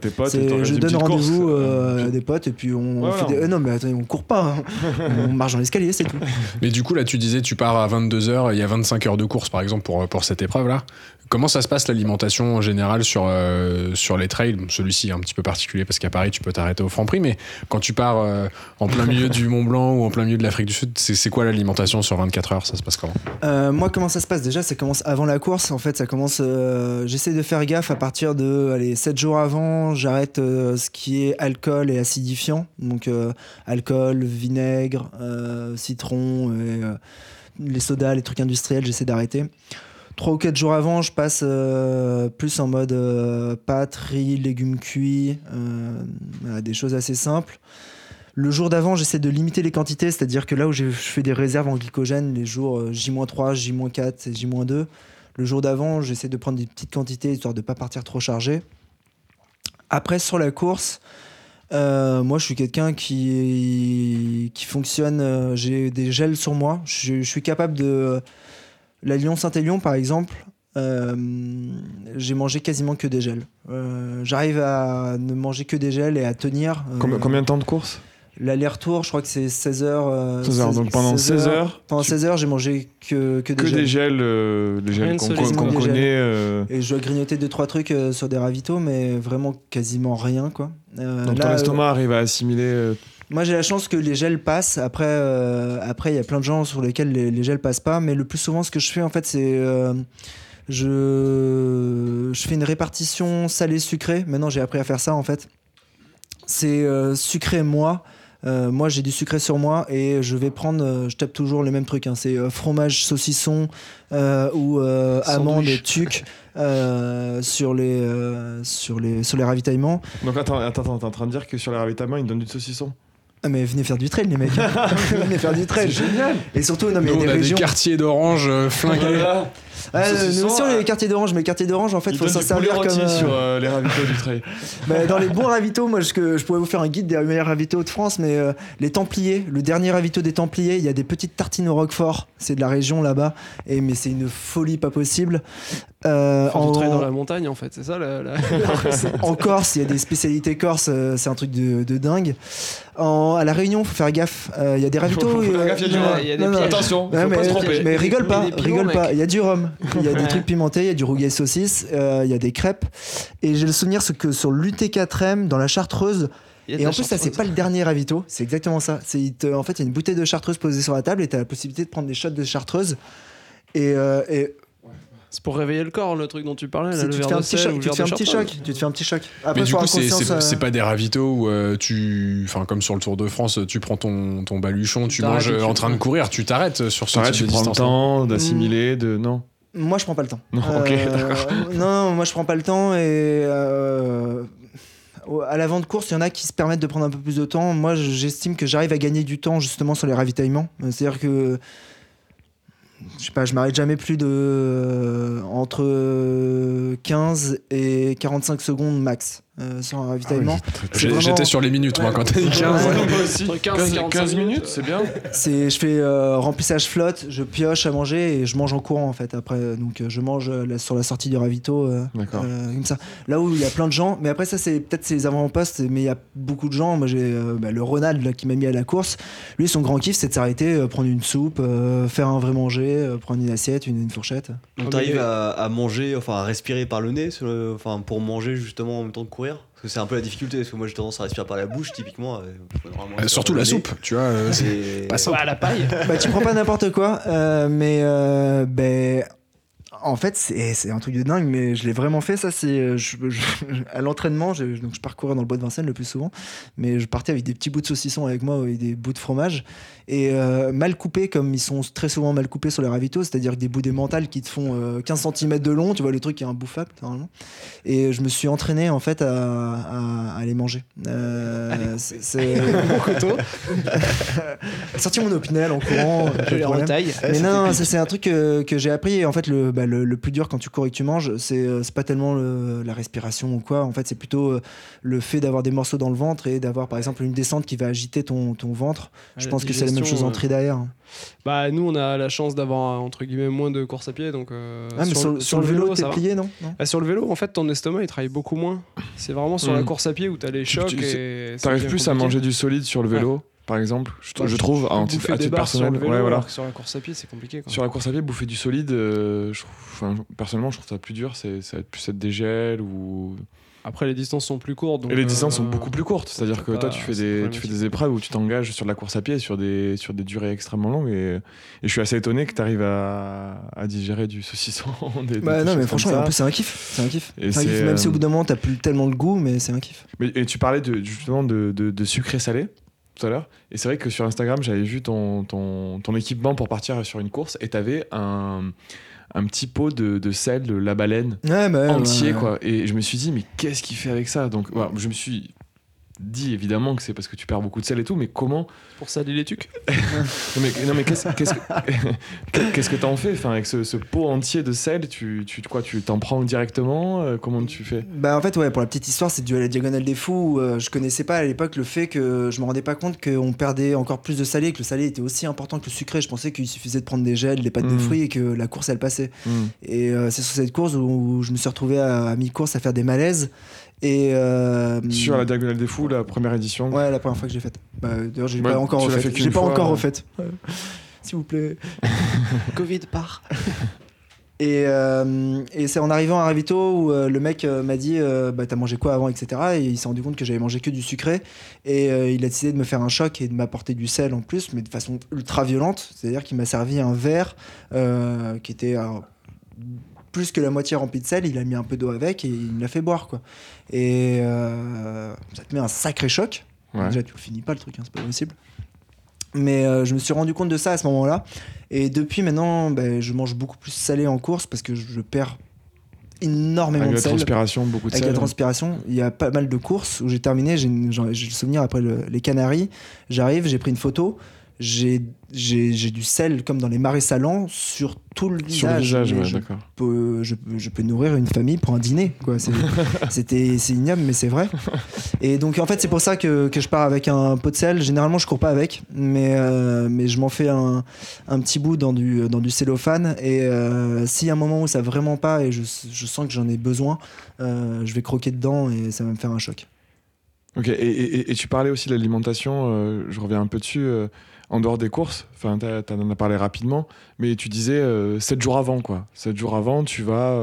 Je donne rendez-vous euh, à des potes et puis on Ouais, fait des... euh, non mais attendez on court pas hein. [LAUGHS] on marche dans l'escalier c'est tout Mais du coup, là, tu disais, tu pars à 22h, il y a 25 heures de course, par exemple, pour, pour cette épreuve-là. Comment ça se passe l'alimentation en général sur, euh, sur les trails? Celui-ci est un petit peu particulier parce qu'à Paris, tu peux t'arrêter au Franprix, mais quand tu pars euh, en plein milieu du [LAUGHS] Mont Blanc ou en plein milieu de l'Afrique du Sud, c'est quoi l'alimentation sur 24 heures? Ça se passe comment? Euh, moi, comment ça se passe Déjà, ça commence avant la course. En fait, ça commence. J'essaie de faire gaffe à partir de allez, 7 jours avant. J'arrête ce qui est alcool et acidifiant. Donc, alcool, vinaigre, citron, et, les sodas, les trucs industriels, j'essaie d'arrêter. 3 ou 4 jours avant, je passe euh, plus en mode euh, riz, légumes cuits, euh, des choses assez simples. Le jour d'avant, j'essaie de limiter les quantités, c'est-à-dire que là où je fais des réserves en glycogène, les jours euh, J-3, J-4 et J-2, le jour d'avant, j'essaie de prendre des petites quantités histoire de ne pas partir trop chargé. Après, sur la course, euh, moi je suis quelqu'un qui, qui fonctionne, euh, j'ai des gels sur moi, je suis capable de... La Lyon-Saint-Élion par exemple, euh, j'ai mangé quasiment que des gels. Euh, J'arrive à ne manger que des gels et à tenir. euh, Combien, combien de temps de course? L'aller-retour, je crois que c'est 16 heures. euh, 16 heures. Donc pendant 16 heures, Pendant tu- 16 heures, j'ai mangé que, que des que gels. des gels, euh, les Rien gels qu'on des connaît. gels. euh, Et je dois grignoter 2-3 trucs euh, sur des ravitaux, mais vraiment quasiment rien. quoi. Euh, donc là, ton euh, estomac arrive à assimiler. Moi, j'ai la chance que les gels passent. Après, euh, après, il y a plein de gens sur lesquels les, les gels passent pas. Mais le plus souvent, ce que je fais, en fait, c'est euh, je, je fais une répartition salé-sucré. Maintenant, j'ai appris à faire ça, en fait. C'est euh, sucré moi. Moi, j'ai du sucré sur moi et je vais prendre. je tape toujours les mêmes trucs. hein. c'est fromage, saucisson ou amande, Sandwich. tuc euh, sur les euh, sur les sur les ravitaillements. Donc attends, attends, attends, t'es en train de dire que sur les ravitaillements, ils donnent du saucisson? Ah mais venez faire du trail les mecs. [LAUGHS] venez faire du trail. génial Et surtout non mais Nous, il y on a a des des régions. quartiers d'orange euh, flingués. Ah, Du nous saucisson, aussi on a les quartiers d'orange, mais les quartiers d'orange en fait faut s'en servir comme. euh, sur euh, les ravitaux du trail. [LAUGHS] bah, dans les bons ravitaux, moi je, je pourrais vous faire un guide des meilleurs ravitaux de France, mais euh, les Templiers, le dernier ravito des Templiers, il y a des petites tartines au Roquefort, c'est de la région là-bas, et mais c'est une folie pas possible. Euh, en- dans la montagne, en fait, c'est ça la, la- en Corse, il y a des spécialités corse, euh, c'est un truc de, de dingue. En- à la Réunion, faut faire gaffe. euh, Il y a des ravitaux. Faut faire euh, gaffe, il y a du non, rhum. Il y a des non, non. Attention, faut Ouais, pas mais, se tromper. mais rigole pas, rigole pas. Il y a du rhum, il y a des trucs pimentés, il y a du rougail saucisse, euh, il y a des crêpes. Et j'ai le souvenir ce que sur l'UT4M, dans la Chartreuse, et en plus ça c'est chartreuse. pas le dernier ravito, c'est exactement ça. Te- en fait il y a une bouteille de Chartreuse posée sur la table et t'as la possibilité de prendre des shots de Chartreuse. Et, euh, et C'est pour réveiller le corps, le truc dont tu parlais. Là, le tu te fais un petit sel choc. le Tu te fais un petit choc. Tu te fais un petit choc. Après, Mais du coup, c'est- euh, pas des ravitaux où euh, tu. Enfin, comme sur le Tour de France, tu prends ton, ton baluchon, tu manges tu- en train de courir, tu t'arrêtes sur ce type tu de prends le distance. temps d'assimiler, de. Non. Moi, je prends pas le temps. Non, ok, Euh, d'accord. Non, moi, je prends pas le temps et. euh, À l'avant de course, il y en a qui se permettent de prendre un peu plus de temps. Moi, j'estime que j'arrive à gagner du temps justement sur les ravitaillements. Euh, C'est-à-dire que. Je sais pas, je m'arrête jamais plus de. euh, entre 15 et 45 secondes max euh, sur un ravitaillement. Vraiment- J'étais sur les minutes, moi, quand t'as dit 15. Ouais. Entre 15 15, et 45 minutes, c'est bien. C'est, je fais euh, remplissage flotte, je pioche à manger et je mange en courant en fait après. Donc euh, je mange la- sur la sortie du ravito euh, D'accord. euh, comme ça. Là où il y a plein de gens, mais après ça c'est peut-être ses avant-postes, mais il y a beaucoup de gens. Moi j'ai euh, bah, le Ronald là, qui m'a mis à la course. Lui son grand kiff c'est de s'arrêter, euh, prendre une soupe, euh, faire un vrai manger, euh, prendre une assiette, une, une fourchette. Donc Ah, t'arrives à, à manger, enfin à respirer par le nez, le- enfin pour manger justement en même temps que courir. Parce que c'est un peu la difficulté, parce que moi j'ai tendance à respirer par la bouche typiquement. euh, normalement Euh, Surtout la soupe, tu vois. euh, c'est Et- pas simple. Ouais, à la paille. [LAUGHS] bah tu prends pas n'importe quoi, euh, mais euh, ben en fait c'est c'est un truc de dingue, mais je l'ai vraiment fait ça. C'est euh, je- je- à l'entraînement, je, donc je parcourais dans le bois de Vincennes le plus souvent, mais je partais avec des petits bouts de saucisson avec moi et des bouts de fromage et euh, mal coupés comme ils sont très souvent mal coupés sur les ravitaux, c'est-à-dire que des bouts d'émental qui te font euh, 15 cm de long, tu vois le truc qui est imbouffable normalement. Et je me suis entraîné en fait à, à- à les manger. Euh, c'est- [LAUGHS] mon couteau. [LAUGHS] Sortir mon opinel en courant. Je les problème. retaille. Mais non, c'est un truc que, que j'ai appris. Et en fait, le, bah, le, le plus dur quand tu cours et que tu manges, c'est euh, pas tellement le- la respiration ou quoi. En fait, c'est plutôt euh, le fait d'avoir des morceaux dans le ventre et d'avoir par exemple une descente qui va agiter ton, ton ventre. Je pense que c'est la même digestion, chose en tri derrière. Bah, nous, on a la chance d'avoir, entre guillemets, moins de course à pied. Donc, euh, Ah, mais sur, sur le vélo, t'es ça va. plié, non, non Bah, sur le vélo, en fait, ton estomac, il travaille beaucoup moins. C'est vraiment sur la Mm. course à pied où t'as les chocs tu- et. T'arrives plus à manger du solide sur le vélo, par exemple, je, Ouais, je trouve, à, un titre, à des titre barres sur personnel. le vélo, ouais, voilà. sur la course à pied, c'est compliqué. quoi. Sur la course à pied, bouffer du solide, euh, je trouve- enfin, personnellement, je trouve ça plus dur. C'est, ça va être plus cette dégel ou. Après, les distances sont plus courtes. donc, Et les distances euh, sont beaucoup plus courtes. C'est-à-dire que toi, tu fais, des, tu fais problématique. des épreuves où tu t'engages sur de la course à pied sur des, sur des durées extrêmement longues. Et, et je suis assez étonné que tu arrives à, à digérer du saucisson. [LAUGHS] Des, des Bah non, mais franchement, ça. en plus, c'est un kiff. C'est un kiff. Et C'est un kiff, c'est, même si au euh, bout d'un moment, t'as plus tellement le goût, mais c'est un kiff. Mais, et tu parlais de, justement de, de, de sucré-salé tout à l'heure. Et c'est vrai que sur Instagram, j'avais vu ton, ton, ton équipement pour partir sur une course et tu avais un, un petit pot de, de sel de la baleine bah, entier, quoi. Et je me suis dit, mais qu'est-ce qu'il fait avec ça? Donc, voilà, je me suis dit évidemment que c'est parce que tu perds beaucoup de sel et tout, mais comment Pour salir les tucs. [LAUGHS] Non, mais, non, mais qu'est-ce qu'est-ce que [LAUGHS] qu'est-ce que t'en fais enfin, avec ce, ce pot entier de sel Tu, tu quoi Tu t'en prends directement Euh, Comment tu fais? Bah en fait ouais pour la petite histoire c'est dû à la diagonale des fous où, euh, je connaissais pas à l'époque le fait que je me rendais pas compte qu'on perdait encore plus de salé que le salé était aussi important que le sucré je pensais qu'il suffisait de prendre des gels des pâtes de Mhm. fruits et que la course elle passait Hmm. et euh, c'est sur cette course où, je me suis retrouvé à, à mi-course à faire des malaises et euh, Sur la Diagonale des Fous, la première édition ouais la première fois que j'ai faite bah, d'ailleurs j'ai Ouais, pas encore tu l'as refait fait qu'une j'ai pas encore euh. refaite s'il vous plaît [LAUGHS] Covid part Et, euh, et c'est en arrivant à Ravito où euh, le mec euh, m'a dit euh, bah, T'as mangé quoi avant, etc. Et il s'est rendu compte que j'avais mangé que du sucré. Et euh, il a décidé de me faire un choc et de m'apporter du sel en plus, mais de façon ultra violente. C'est-à-dire qu'il m'a servi un verre euh, qui était plus que la moitié rempli de sel. Il a mis un peu d'eau avec et il l'a fait boire. Quoi. Et euh, ça te met un sacré choc. Ouais. Déjà, tu le finis pas le truc, hein, c'est pas possible. Mais euh, je me suis rendu compte de ça à ce moment-là. Et depuis maintenant, ben, je mange beaucoup plus salé en course parce que je, je perds énormément Avec de la sel. transpiration, beaucoup de Avec sel. la transpiration, il y a pas mal de courses où j'ai terminé. J'ai le souvenir après le- les Canaries. J'arrive, j'ai pris une photo. J'ai du sel comme dans les marais salants sur tout le visage. Sur le visage, ouais, je, peux, je, peux- je peux nourrir une famille pour un dîner. [LAUGHS] C'était ignoble, mais c'est vrai. Et donc en fait, c'est pour ça que, que je pars avec un pot de sel. Généralement, je cours pas avec, mais, euh, mais je m'en fais un, un petit bout dans du, dans du cellophane. Et euh, s'il y a un moment où ça vraiment pas et je, je sens que j'en ai besoin, euh, je vais croquer dedans et ça va me faire un choc. Ok, et, et- et tu parlais aussi de l'alimentation, euh, je reviens un peu dessus, euh, en dehors des courses, enfin, t'en en as parlé rapidement, mais tu disais 7 jours avant, quoi. 7 jours avant, tu vas.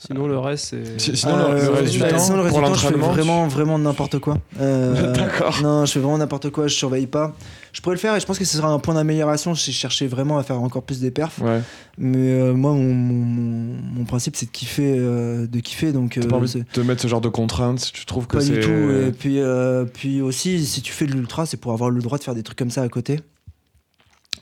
Sinon, le reste, c'est. Si- Sinon, le- le Euh, reste du bah, temps, sinon, le reste pour du temps, je fais l'entraînement, tu- vraiment, vraiment n'importe quoi. Euh, [LAUGHS] D'accord. Non, je fais vraiment n'importe quoi, je surveille pas. Je pourrais le faire et je pense que ce sera un point d'amélioration si je cherchais vraiment à faire encore plus des perfs. Ouais. Mais euh, moi, mon, mon, mon- mon principe, c'est de kiffer. euh, de kiffer donc, T'as euh, pas envie c'est- de te mettre ce genre de contraintes Tu trouves que Pas c'est. du tout. Et puis, euh, puis aussi, si tu fais de l'ultra, c'est pour avoir le droit de faire des trucs comme ça à côté.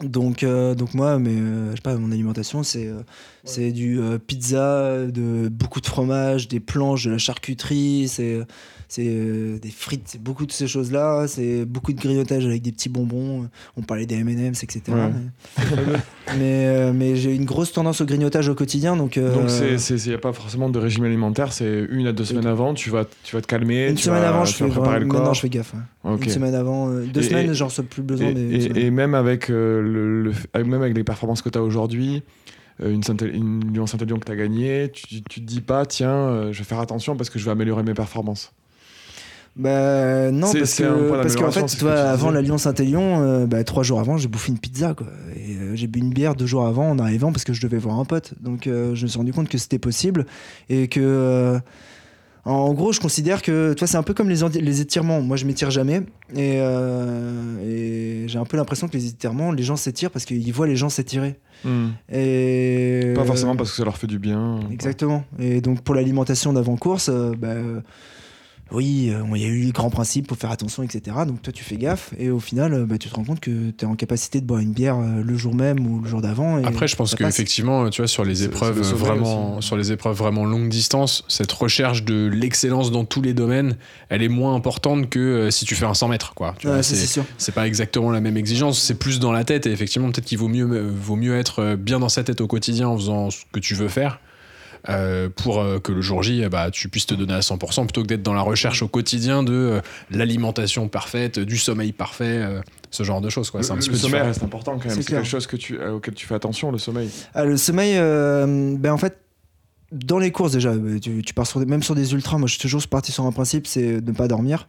Donc, euh, donc moi, mais euh, je sais pas, mon alimentation, c'est euh, c'est du euh, pizza, de beaucoup de fromage, des planches, de la charcuterie, c'est c'est euh, des frites, c'est beaucoup de ces choses-là, c'est beaucoup de grignotage avec des petits bonbons. On parlait des M&M's, etc. Ouais. Mais, [LAUGHS] mais, euh, mais j'ai une grosse tendance au grignotage au quotidien, donc. euh, Donc, il n'y a pas forcément de régime alimentaire, c'est une à deux semaines avant, tu vas, tu vas te calmer. Une tu semaine vas, avant, je tu vas fais préparer le corps. maintenant, je fais gaffe. ouais. Ok. Une semaine avant, euh, deux Et- semaines, j'en ressens plus besoin. Et, mais et- même avec, euh, le, le- même avec les performances que tu as aujourd'hui, euh, une, Lyon Saint-Élion que tu as gagné, tu, tu te dis pas, tiens, euh, je vais faire attention parce que je vais améliorer mes performances. Bah non, parce que parce qu'en fait, tu vois, avant la Lyon Saint-Élion, euh, bah, trois jours avant, j'ai bouffé une pizza quoi. Et euh, j'ai bu une bière deux jours avant en arrivant parce que je devais voir un pote. Donc euh, je me suis rendu compte que c'était possible et que en gros, je considère que toi, c'est un peu comme les, les étirements. Moi, je m'étire jamais et, et j'ai un peu l'impression que les étirements, les gens s'étirent parce qu'ils voient les gens s'étirer. Et Pas forcément parce que ça leur fait du bien. Exactement. Et donc pour l'alimentation d'avant-course, euh, bah, oui, euh, il y a eu les grands principes pour faire attention, etc. Donc toi tu fais gaffe et au final euh, bah, tu te rends compte que tu es en capacité de boire une bière euh, le jour même ou le jour d'avant. Après, je pense ça que passe. effectivement, tu vois, sur les épreuves vraiment, aussi. sur les épreuves vraiment longue distance, cette recherche de l'excellence dans tous les domaines, elle est moins importante que euh, si tu fais un 100 mètres, quoi. C'est pas exactement la même exigence, c'est plus dans la tête et effectivement, peut-être qu'il vaut mieux, euh, vaut mieux être euh, bien dans sa tête au quotidien en faisant ce que tu veux faire. Euh, pour euh, que le jour J, eh bah, tu puisses te donner à 100% plutôt que d'être dans la recherche au quotidien de euh, l'alimentation parfaite, du sommeil parfait, euh, ce genre de choses. quoi. C'est un le petit le peu sommeil différent. reste important quand même. C'est quelque chose que tu, euh, auquel tu fais attention, le sommeil. Ah, le sommeil, euh, ben en fait, dans les courses déjà, tu, tu pars sur des- même sur des ultras. Moi, je suis toujours parti sur un principe, c'est de ne pas dormir.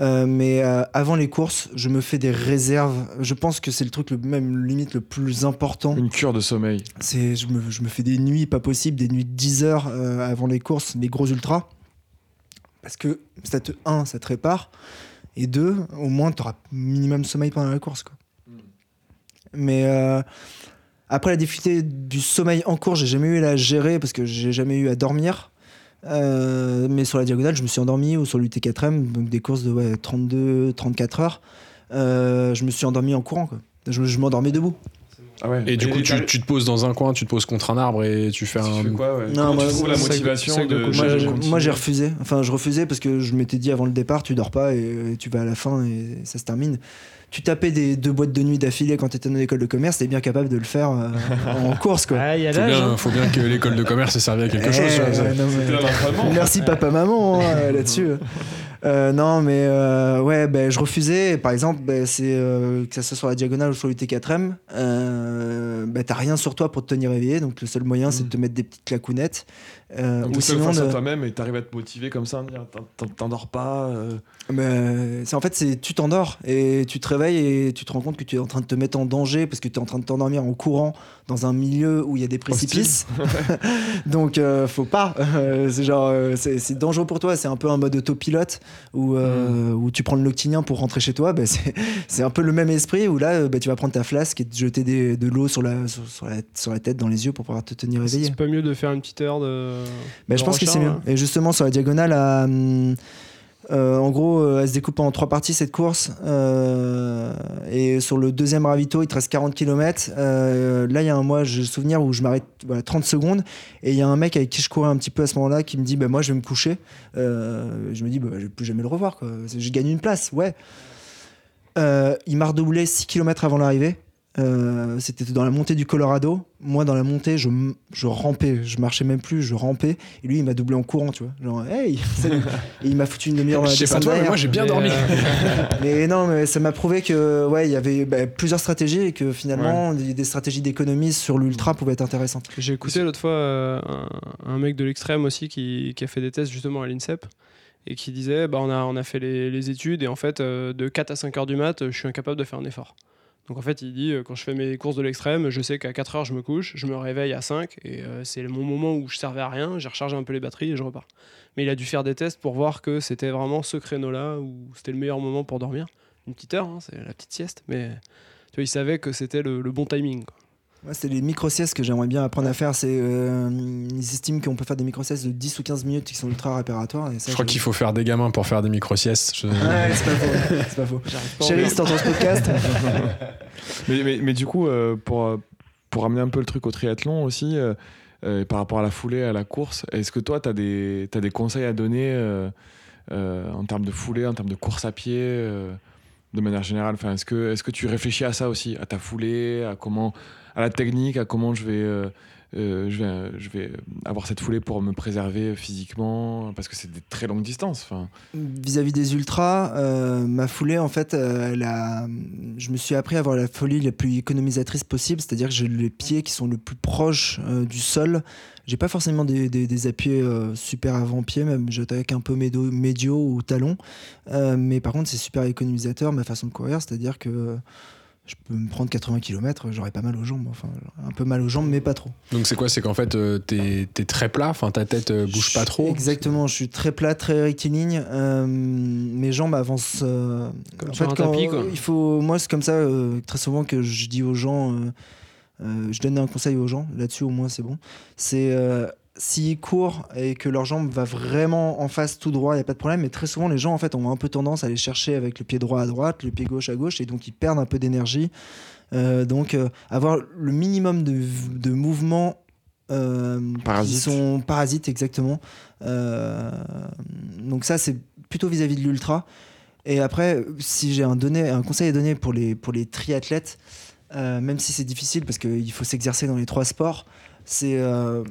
Euh, mais euh, avant les courses, je me fais des réserves. Je pense que c'est le truc le même limite le plus important. Une cure de sommeil. C'est, je, me, je me fais des nuits pas possibles, des nuits de 10 heures euh, avant les courses, les gros ultras. Parce que ça te, un, ça te répare. Et deux, au moins, tu auras minimum sommeil pendant la course. Quoi. Mais euh, après la difficulté du sommeil en course, j'ai jamais eu à la gérer parce que j'ai jamais eu à dormir. Euh, mais sur la diagonale, je me suis endormi ou sur l'UT4M, donc des courses de ouais, 32, 34 heures. euh, je me suis endormi en courant. Quoi. Je m'endormais debout. Ah ouais. Et du coup, tu, te poses dans un coin, tu te poses contre un arbre et tu fais tu un. fais quoi ouais Non, moi, tu trouves la motivation de. Moi, j'ai- continuer moi, j'ai refusé. Enfin, je refusais parce que je m'étais dit avant le départ, tu dors pas et, tu vas à la fin et ça se termine. Tu tapais des deux boîtes de nuit d'affilée quand tu étais dans l'école de commerce, t'es bien capable de le faire euh, en course, quoi. Ah, il y a Faut l'âge. bien, hein. faut bien que l'école de commerce ait servi à quelque Eh, chose. non, mais-. Merci papa maman hein, là-dessus. [LAUGHS] Euh, non mais euh, ouais ben je refusais. Par exemple ben, c'est euh, que ça soit sur la diagonale ou sur l'UT4M euh, ben, t'as rien sur toi pour te tenir éveillé. Donc le seul moyen c'est de te mettre des petites clacounettes euh, Donc ou seul sinon à de- toi-même et t'arrives à te motiver comme ça, t'endors pas. euh, Mais c'est en fait c'est tu t'endors et tu te réveilles et tu te rends compte que tu es en train de te mettre en danger parce que tu es en train de t'endormir en courant dans un milieu où il y a des précipices. [LAUGHS] [LAUGHS] Donc euh, faut pas. [LAUGHS] Euh, c'est genre euh, c'est dangereux pour toi. C'est un peu un mode autopilote où euh, où tu prends le noctinien pour rentrer chez toi. Bah, c'est c'est un peu le même esprit où là bah, tu vas prendre ta flasque et te jeter des- de l'eau sur la sur, sur la sur la tête dans les yeux pour pouvoir te tenir éveillé. C'est pas mieux de faire une petite heure de. Je pense que c'est mieux. recharge, Et justement, sur la diagonale, à, hum, euh, en gros, euh, elle se découpe en trois parties cette course. Euh, et sur le deuxième ravito, il te reste 40 km. là, il y a un mois, j'ai le souvenir où je m'arrête voilà, 30 secondes. Et il y a un mec avec qui je courais un petit peu à ce moment-là qui me dit bah, Moi, je vais me coucher. Euh, je me dis bah, Je vais plus jamais le revoir. quoi. Je gagne une place. Ouais. Euh, il m'a redoublé 6 km avant l'arrivée. Euh, C'était dans la montée du Colorado. Moi, dans la montée, je, rampais. Je marchais même plus, je rampais. Et lui, il m'a doublé en courant, tu vois. Genre, hey, [LAUGHS] salut. Et il m'a foutu une demi-heure dans la Je sais pas toi, mais moi j'ai bien dormi. [LAUGHS] Mais non, mais ça m'a prouvé que ouais, il y avait bah, plusieurs stratégies et que finalement, des, des stratégies d'économie sur l'ultra pouvaient être intéressantes. J'ai écouté l'autre fois euh, un, un mec de l'extrême aussi qui, qui a fait des tests justement à l'INSEP et qui disait bah, on, a, on a fait les, les études et en fait euh, de 4 à 5 heures du mat, je suis incapable de faire un effort. Donc en fait, il dit euh, quand je fais mes courses de l'extrême, je sais qu'à 4 heures je me couche, je me réveille à 5 et euh, c'est mon moment où je servais à rien, j'ai rechargé un peu les batteries et je repars. Mais il a dû faire des tests pour voir que c'était vraiment ce créneau-là où c'était le meilleur moment pour dormir. Une petite heure, hein, c'est la petite sieste, mais tu vois, il savait que c'était le, bon timing. C'est les micro-siestes que j'aimerais bien apprendre à faire. C'est, euh, ils estiment qu'on peut faire des micro-siestes de 10 ou 15 minutes qui sont ultra réparatoires. Et ça, Je crois qu'il faut faire des gamins pour faire des micro-siestes. Je- Ouais, c'est pas faux. C'est pas faux. pas Chérie, si t'entends ce podcast, [LAUGHS] Mais, mais, mais du coup, euh, pour, euh, pour amener un peu le truc au triathlon aussi, euh, par rapport à la foulée, à la course, est-ce que toi, tu as, des t'as des conseils à donner euh, euh, en termes de foulée, en termes de course à pied, euh, de manière générale? Enfin, Est-ce que, est que tu réfléchis à ça aussi, à ta foulée, à, comment, à la technique, à comment je vais, euh, euh, je vais, je vais avoir cette foulée pour me préserver physiquement Parce que c'est des très longues distances. Vis-à-vis des ultras, euh, ma foulée, en fait, je me suis appris à avoir la folie la plus économisatrice possible, c'est-à-dire que j'ai les pieds qui sont le plus proches du sol. J'ai pas forcément des, appuis super avant-pied, même j'attaque un peu médo, médio ou talon. Euh, mais par contre, c'est super économisateur ma façon de courir, c'est-à-dire que je peux me prendre 80 km, j'aurais pas mal aux jambes, enfin un peu mal aux jambes, mais pas trop. Donc c'est quoi? C'est qu'en fait, euh, t'es es très plat, enfin ta tête euh, bouge pas trop? Exactement, je suis très plat, très rectiligne. euh, mes jambes avancent. euh, Comme en sur fait, un quand- tapis, quoi. Il faut, moi, c'est comme ça euh, très souvent que je dis aux gens. euh, euh, je donne un conseil aux gens. Là-dessus, au moins, c'est bon. C'est euh, s'ils courent et que leur jambe va vraiment en face tout droit, il n'y a pas de problème. Mais très souvent, les gens en fait ont un peu tendance à aller chercher avec le pied droit à droite, le pied gauche à gauche, et donc ils perdent un peu d'énergie. Euh, donc, euh, avoir le minimum de, de mouvements euh, qui sont parasites, exactement. Donc, ça, c'est plutôt vis-à-vis de l'ultra. Et après, si j'ai un, donné, un conseil à donner pour les, pour les triathlètes, même si c'est difficile parce qu'il faut s'exercer dans les trois sports, c'est.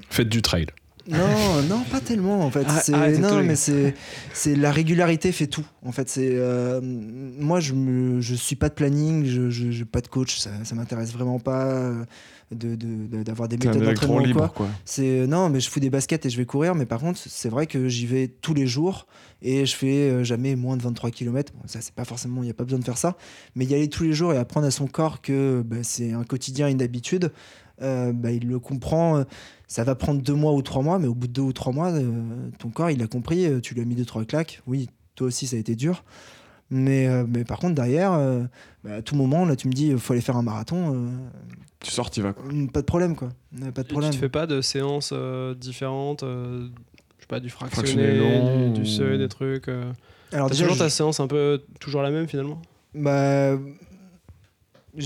Faites du trail. Non, non, pas tellement en fait. Ah, C'est- arrêtez non, mais c'est, c'est la régularité fait tout. En fait, c'est euh, moi je me, je suis pas de planning, je, je, je- pas de coach, ça, ça m'intéresse vraiment pas euh, de, de- d'avoir des méthodes d'entraînement libre, quoi. quoi. C'est non, mais je fous des baskets et je vais courir, mais par contre, c'est vrai que j'y vais tous les jours et je fais euh, jamais moins de 23 km. Bon, ça, c'est pas forcément, il n'y a pas besoin de faire ça, mais y aller tous les jours et apprendre à son corps que bah, c'est un quotidien, une habitude, euh, bah, il le comprend. euh, Ça va prendre deux mois ou trois mois, mais au bout de deux ou trois mois, euh, ton corps, il a compris, tu lui as mis deux, trois claques. Oui, toi aussi, ça a été dur. Mais, euh, mais par contre, derrière, euh, bah, à tout moment, là, tu me dis, il faut aller faire un marathon. euh, Tu sors, tu vas. Quoi. Mm, Pas de problème, quoi. Pas de Et problème. tu te fais pas de séances euh, différentes euh, Je sais pas, du Fractionné fractionné, long du, du ou- seuil, des trucs. euh. Alors T'as déjà, toujours je- ta séance un peu toujours la même finalement? Bah,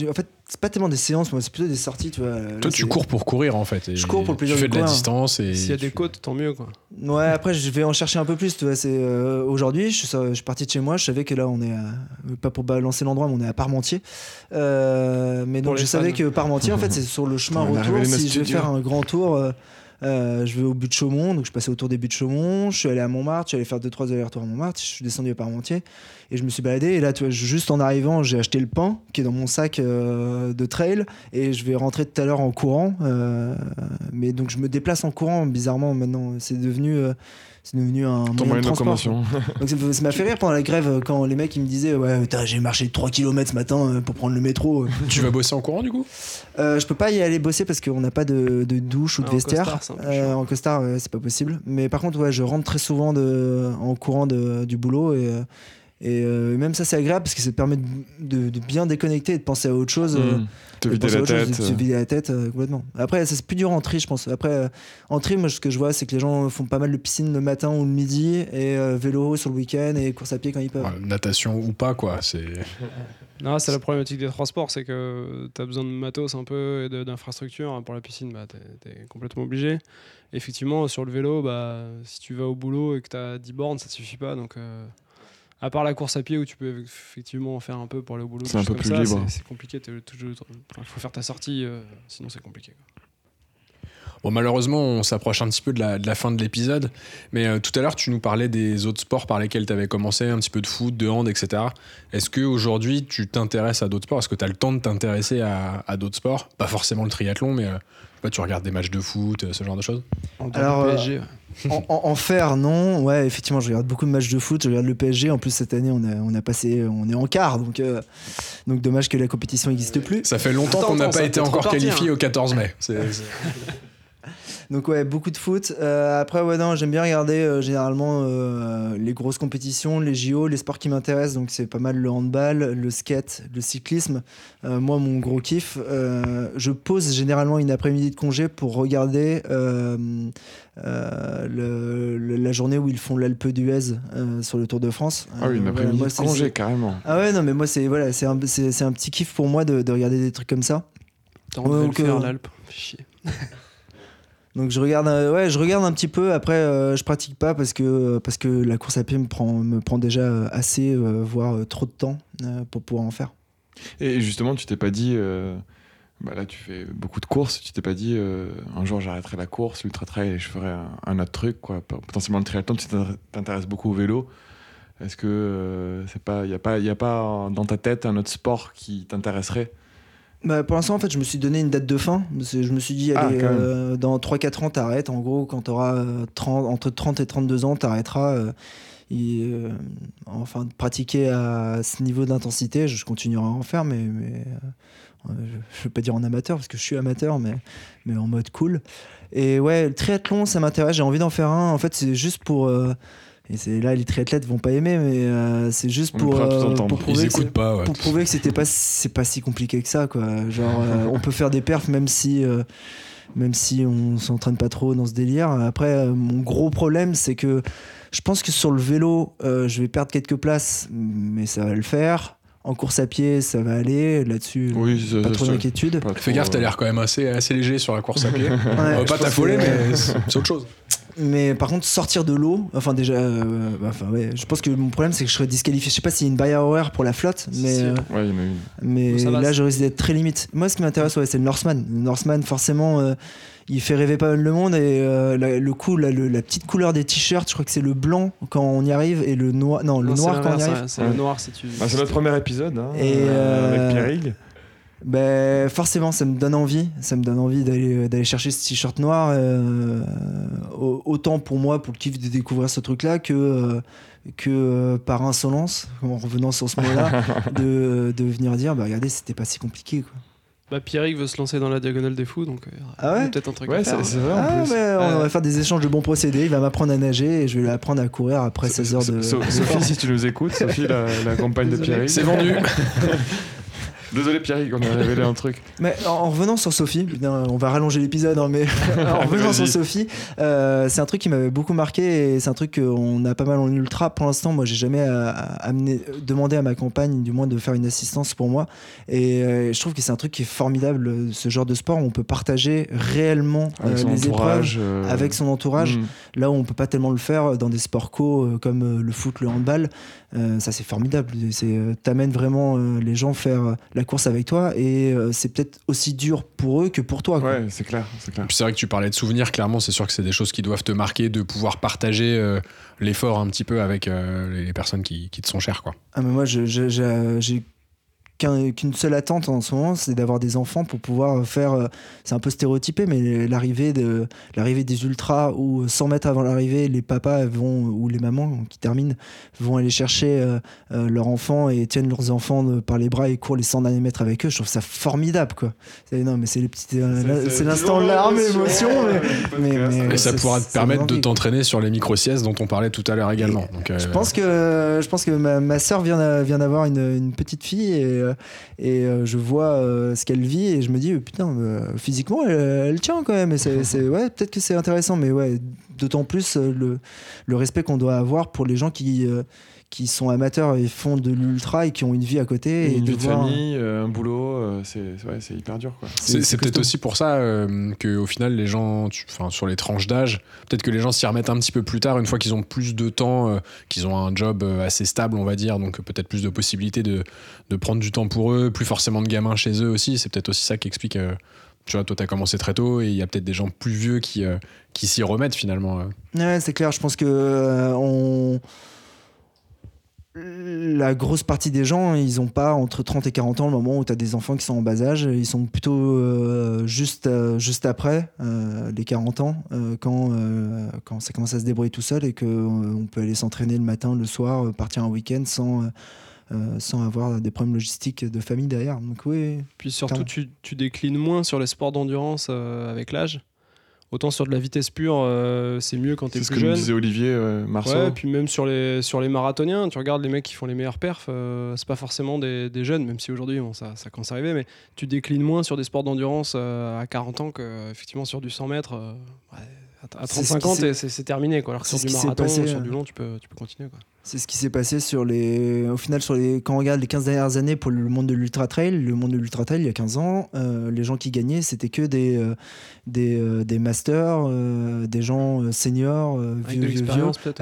en fait, c'est pas tellement des séances, moi, c'est plutôt des sorties, tu vois. Là, Toi, tu cours pour courir en fait. et Je cours pour le plaisir Tu fais de de la courir. distance et. S'il y a des côtes, tant mieux quoi. Ouais, après, je vais en chercher un peu plus, tu vois. C'est euh, aujourd'hui, je, suis sur- je suis parti de chez moi, je savais que là, on est à- pas pour balancer l'endroit, mais on est à Parmentier. Euh, mais donc, je savais fans. que Parmentier, en fait, c'est sur le chemin [LAUGHS] retour. Si je vais faire un grand tour. Euh, je vais au but de Chaumont, donc je passais autour des buts de Chaumont, je suis allé à Montmartre, je suis allé faire 2-3 allers-retours à Montmartre, je suis descendu à Parmentier et je me suis baladé. Et là, tu vois, juste en arrivant, j'ai acheté le pain qui est dans mon sac euh, de trail et je vais rentrer tout à l'heure en courant. euh, mais donc, je me déplace en courant, bizarrement maintenant. C'est devenu, c'est devenu un Ton moyen de moyen de transport. [LAUGHS] Donc ça m'a fait rire pendant la grève quand les mecs ils me disaient ouais putain, j'ai marché 3 km ce matin euh, pour prendre le métro. [LAUGHS] Tu vas bosser en courant du coup? Euh, je peux pas y aller bosser parce qu'on n'a pas de, de douche ou de Ah, en vestiaire. costard, c'est Euh, en costard, ouais, c'est pas possible. Mais par contre, ouais, je rentre très souvent de, en courant de- du boulot et, euh, et euh, même ça, c'est agréable parce que ça te permet de, de- de bien déconnecter et de penser à autre chose. euh, Mm. Te de vider la chose, tête. de se vider la tête euh, complètement. Après, ça, c'est plus dur en tri, je pense. Après, euh, en tri, moi, ce que je vois, c'est que les gens font pas mal de piscine le matin ou le midi et euh, vélo sur le week-end et course à pied quand ils peuvent. Ouais, Natation ou pas quoi. C'est. [LAUGHS] Non, c'est la problématique des transports, c'est que tu as besoin de matos un peu et d'infrastructures. Pour la piscine, bah, tu es, complètement obligé. Effectivement, sur le vélo, bah, si tu vas au boulot et que tu as 10 bornes, ça ne suffit pas. Donc, euh, à part la course à pied où tu peux effectivement en faire un peu pour aller au boulot, C'est un peu comme plus ça, libre. c'est- compliqué. Il faut faire ta sortie, euh, sinon c'est compliqué. quoi. Bon, malheureusement, on s'approche un petit peu de la, de la fin de l'épisode. Mais euh, tout à l'heure, tu nous parlais des autres sports par lesquels tu avais commencé, un petit peu de foot, de hand, etc. Est-ce qu'aujourd'hui, tu t'intéresses à d'autres sports? Est-ce que tu as le temps de t'intéresser à, à d'autres sports? Pas forcément le triathlon, mais euh, Bah, tu regardes des matchs de foot, euh, ce genre de choses Alors, euh, PSG, ouais. [LAUGHS] en, en- en faire, non. Ouais, effectivement, je regarde beaucoup de matchs de foot. Je regarde le PSG. En plus, cette année, on a, on a passé, on est en quart, donc, euh, donc dommage que la compétition n'existe plus. Ça fait longtemps qu'on n'a pas été encore partir, qualifié hein. au 14 mai. C'est- [LAUGHS] Donc ouais, beaucoup de foot. Euh, après, ouais, non, j'aime bien regarder euh, généralement euh, les grosses compétitions, les JO, les sports qui m'intéressent. Donc c'est pas mal le handball, le skate, le cyclisme. Euh, moi, mon gros kiff, euh, je pose généralement une après-midi de congé pour regarder euh, euh, le- le- la journée où ils font l'Alpe d'Huez euh, sur le Tour de France. Ah oui, une après-midi voilà, de congé, carrément. Ah ouais, non, mais moi, c'est voilà, c'est un, c'est- c'est un petit kiff pour moi de, de regarder des trucs comme ça. T'as envie de le faire, l'Alpe. Fais chier. [LAUGHS] Donc je regarde, euh, ouais, je regarde un petit peu. Après, euh, je pratique pas parce que parce que la course à pied me prend me prend déjà euh, assez, voire trop de temps pour pouvoir en faire. Et justement, tu t'es pas dit. bah là, tu fais beaucoup de courses. Tu t'es pas dit un jour j'arrêterai la course, l'ultra trail et je ferai un, autre truc, quoi. Potentiellement le triathlon. Tu t'intéresses- beaucoup au vélo. Est-ce que c'est a a pas dans ta tête un autre sport qui t'intéresserait? Bah, pour l'instant, en fait, je me suis donné une date de fin. Je me suis dit, Ah, allez, euh, dans 3-4 ans, t'arrêtes. En gros, quand t'auras euh, 30 entre 30 et 32 ans, t'arrêteras. euh, et, euh, enfin, de pratiquer à ce niveau d'intensité, je continuerai à en faire, mais, mais euh, je, je veux pas dire en amateur parce que je suis amateur, mais, mais en mode cool. Et ouais, le triathlon, ça m'intéresse. J'ai envie d'en faire un. En fait, c'est juste pour. euh, et c'est là, les triathlètes vont pas aimer, mais euh, c'est juste pour, euh, pour prouver que pas. ouais. pour prouver que c'était pas c'est pas si compliqué que ça quoi genre euh, [LAUGHS] on peut faire des perfs même si euh, même si on s'entraîne pas trop dans ce délire après euh, mon gros problème c'est que je pense que sur le vélo euh, je vais perdre quelques places mais ça va le faire en course à pied ça va aller là-dessus Oui, pas trop d'inquiétude Fais gaffe, t'as l'air quand même assez, assez léger sur la course à pied. Ouais, On va pas t'affoler, mais c'est autre chose. Mais par contre, sortir de l'eau, enfin déjà, euh, bah, enfin ouais, je pense que mon problème c'est que je serais disqualifié. Je sais pas s'il y a une barrière horaire pour la flotte, mais, si. euh, Ouais, il y en a une. mais là je risque d'être très limite. Moi, ce qui m'intéresse, ouais, c'est le Norseman. Le Norseman, forcément, euh, il fait rêver pas mal le monde et euh, la, le coup, le- la petite couleur des t-shirts, je crois que c'est le blanc quand on y arrive et le noir, non, le Non, noir quand on y arrive. C'est Ouais. le noir si tu. Bah, c'est notre premier épisode hein, Et, euh, euh, avec Pierre. Ben forcément, ça me donne envie. Ça me donne envie d'aller d'aller chercher ce t-shirt noir. euh, au- autant pour moi, pour le kiff de découvrir ce truc-là, que euh, que euh, par insolence, en revenant sur ce mot-là, [LAUGHS] de, de venir dire, bah regardez, c'était pas si compliqué. Quoi. Bah, Pierrick veut se lancer dans la diagonale des fous, donc euh, Ah ouais? peut-être un truc Ouais, à c'est faire. c'est vrai en Ah plus. on va faire des échanges de bons procédés. Il va m'apprendre à nager et je vais lui apprendre à courir après 16 heures de. So- de Sophie, si tu nous écoutes, Sophie, la, la compagne de Pierre Hig. C'est vendu. [LAUGHS] Désolé Pierre on a révélé un truc. [LAUGHS] Mais en, en revenant sur Sophie, putain, on va rallonger l'épisode, hein, mais [LAUGHS] en revenant sur. Sophie, euh, c'est un truc qui m'avait beaucoup marqué et c'est un truc qu'on a pas mal en ultra. Pour l'instant, moi, j'ai jamais euh, amené, demandé à ma compagne, du moins, de faire une assistance pour moi. Et euh, je trouve que c'est un truc qui est formidable, ce genre de sport où on peut partager réellement euh, les épreuves entourage. avec son entourage. mm. Là où on peut pas tellement le faire dans des sports co comme le foot, le handball, ça c'est formidable. C'est t'amènes vraiment les gens faire euh, la course avec toi et euh, c'est peut-être aussi dur pour eux que pour toi. quoi. Ouais, c'est clair, c'est clair. C'est vrai que tu parlais de souvenirs, clairement, c'est sûr que c'est des choses qui doivent te marquer, de pouvoir partager euh, l'effort un petit peu avec euh, les personnes qui, qui te sont chères. Quoi. Ah, mais moi j'ai qu'une seule attente en ce moment, c'est d'avoir des enfants pour pouvoir faire. euh, c'est un peu stéréotypé, mais l'arrivée de l'arrivée des ultras où 100 mètres avant l'arrivée, les papas vont ou les mamans qui terminent vont aller chercher euh, euh, leurs enfants et tiennent leurs enfants par les bras et courent les 100 derniers mètres avec eux. Je trouve ça formidable, quoi. C'est- Non, mais c'est les petites. euh, C'est l'instant larmes, émotion, [LAUGHS] mais. mais- ça pourra te permettre de t'entraîner sur les micro-siestes dont on parlait tout à l'heure également. Donc, euh, Je pense que je pense que ma, ma soeur vient vient d'avoir une, une petite fille et, euh, et euh, je vois euh, ce qu'elle vit et je me dis euh, putain euh, physiquement elle, elle tient quand même. Et c'est [LAUGHS] ouais peut-être que c'est intéressant mais ouais d'autant plus euh, le, le respect qu'on doit avoir pour les gens qui euh, qui sont amateurs et font de l'ultra et qui ont une vie à côté et une de vie de famille, euh, un boulot, euh, c'est ouais, c'est hyper dur quoi. C'est peut-être aussi pour ça euh, que au final les gens, tu- enfin sur les tranches d'âge, peut-être que les gens s'y remettent un petit peu plus tard, une fois qu'ils ont plus de temps, euh, qu'ils ont un job assez stable, on va dire, donc peut-être plus de possibilités de, de prendre du temps pour eux, plus forcément de gamins chez eux aussi. C'est peut-être aussi ça qui explique. euh, tu vois, toi t'as commencé très tôt et il y a peut-être des gens plus vieux qui euh, qui s'y remettent finalement. euh. Ouais, c'est clair. Je pense que euh, on la grosse partie des gens, ils ont pas entre 30 et 40 ans le moment où tu as des enfants qui sont en bas âge. Ils sont plutôt euh, juste, euh, juste après euh, les 40 ans, quand, quand ça commence à se débrouiller tout seul et qu'on peut aller s'entraîner le matin, le soir, partir un week-end sans, sans avoir des problèmes logistiques de famille derrière. Donc oui, Puis surtout, tu, tu déclines moins sur les sports d'endurance avec l'âge. Autant sur de la vitesse pure, euh, c'est mieux quand t'es C'est ce plus que nous jeune. disait Olivier euh, Marceau. Ouais, puis même sur les, sur les marathoniens, tu regardes les mecs qui font les meilleurs perfs, euh, c'est pas forcément des, des jeunes, même si aujourd'hui bon, ça, ça commence à arriver, mais tu déclines moins sur des sports d'endurance euh, à 40 ans que effectivement sur du 100 mètres. euh, ouais, à- à C'est ce 35 qui ans, c'est terminé. Quoi. Alors que c'est sur du marathon, passé, sur du long, tu peux, tu peux continuer. Quoi. C'est ce qui s'est passé sur les. Au final, sur les... quand on regarde les 15 dernières années pour le monde de l'ultra trail, le monde de l'ultra trail, il y a 15 ans, euh, les gens qui gagnaient, c'était que des, euh, des, euh, des masters, des gens seniors, Avec vieux, de vieux,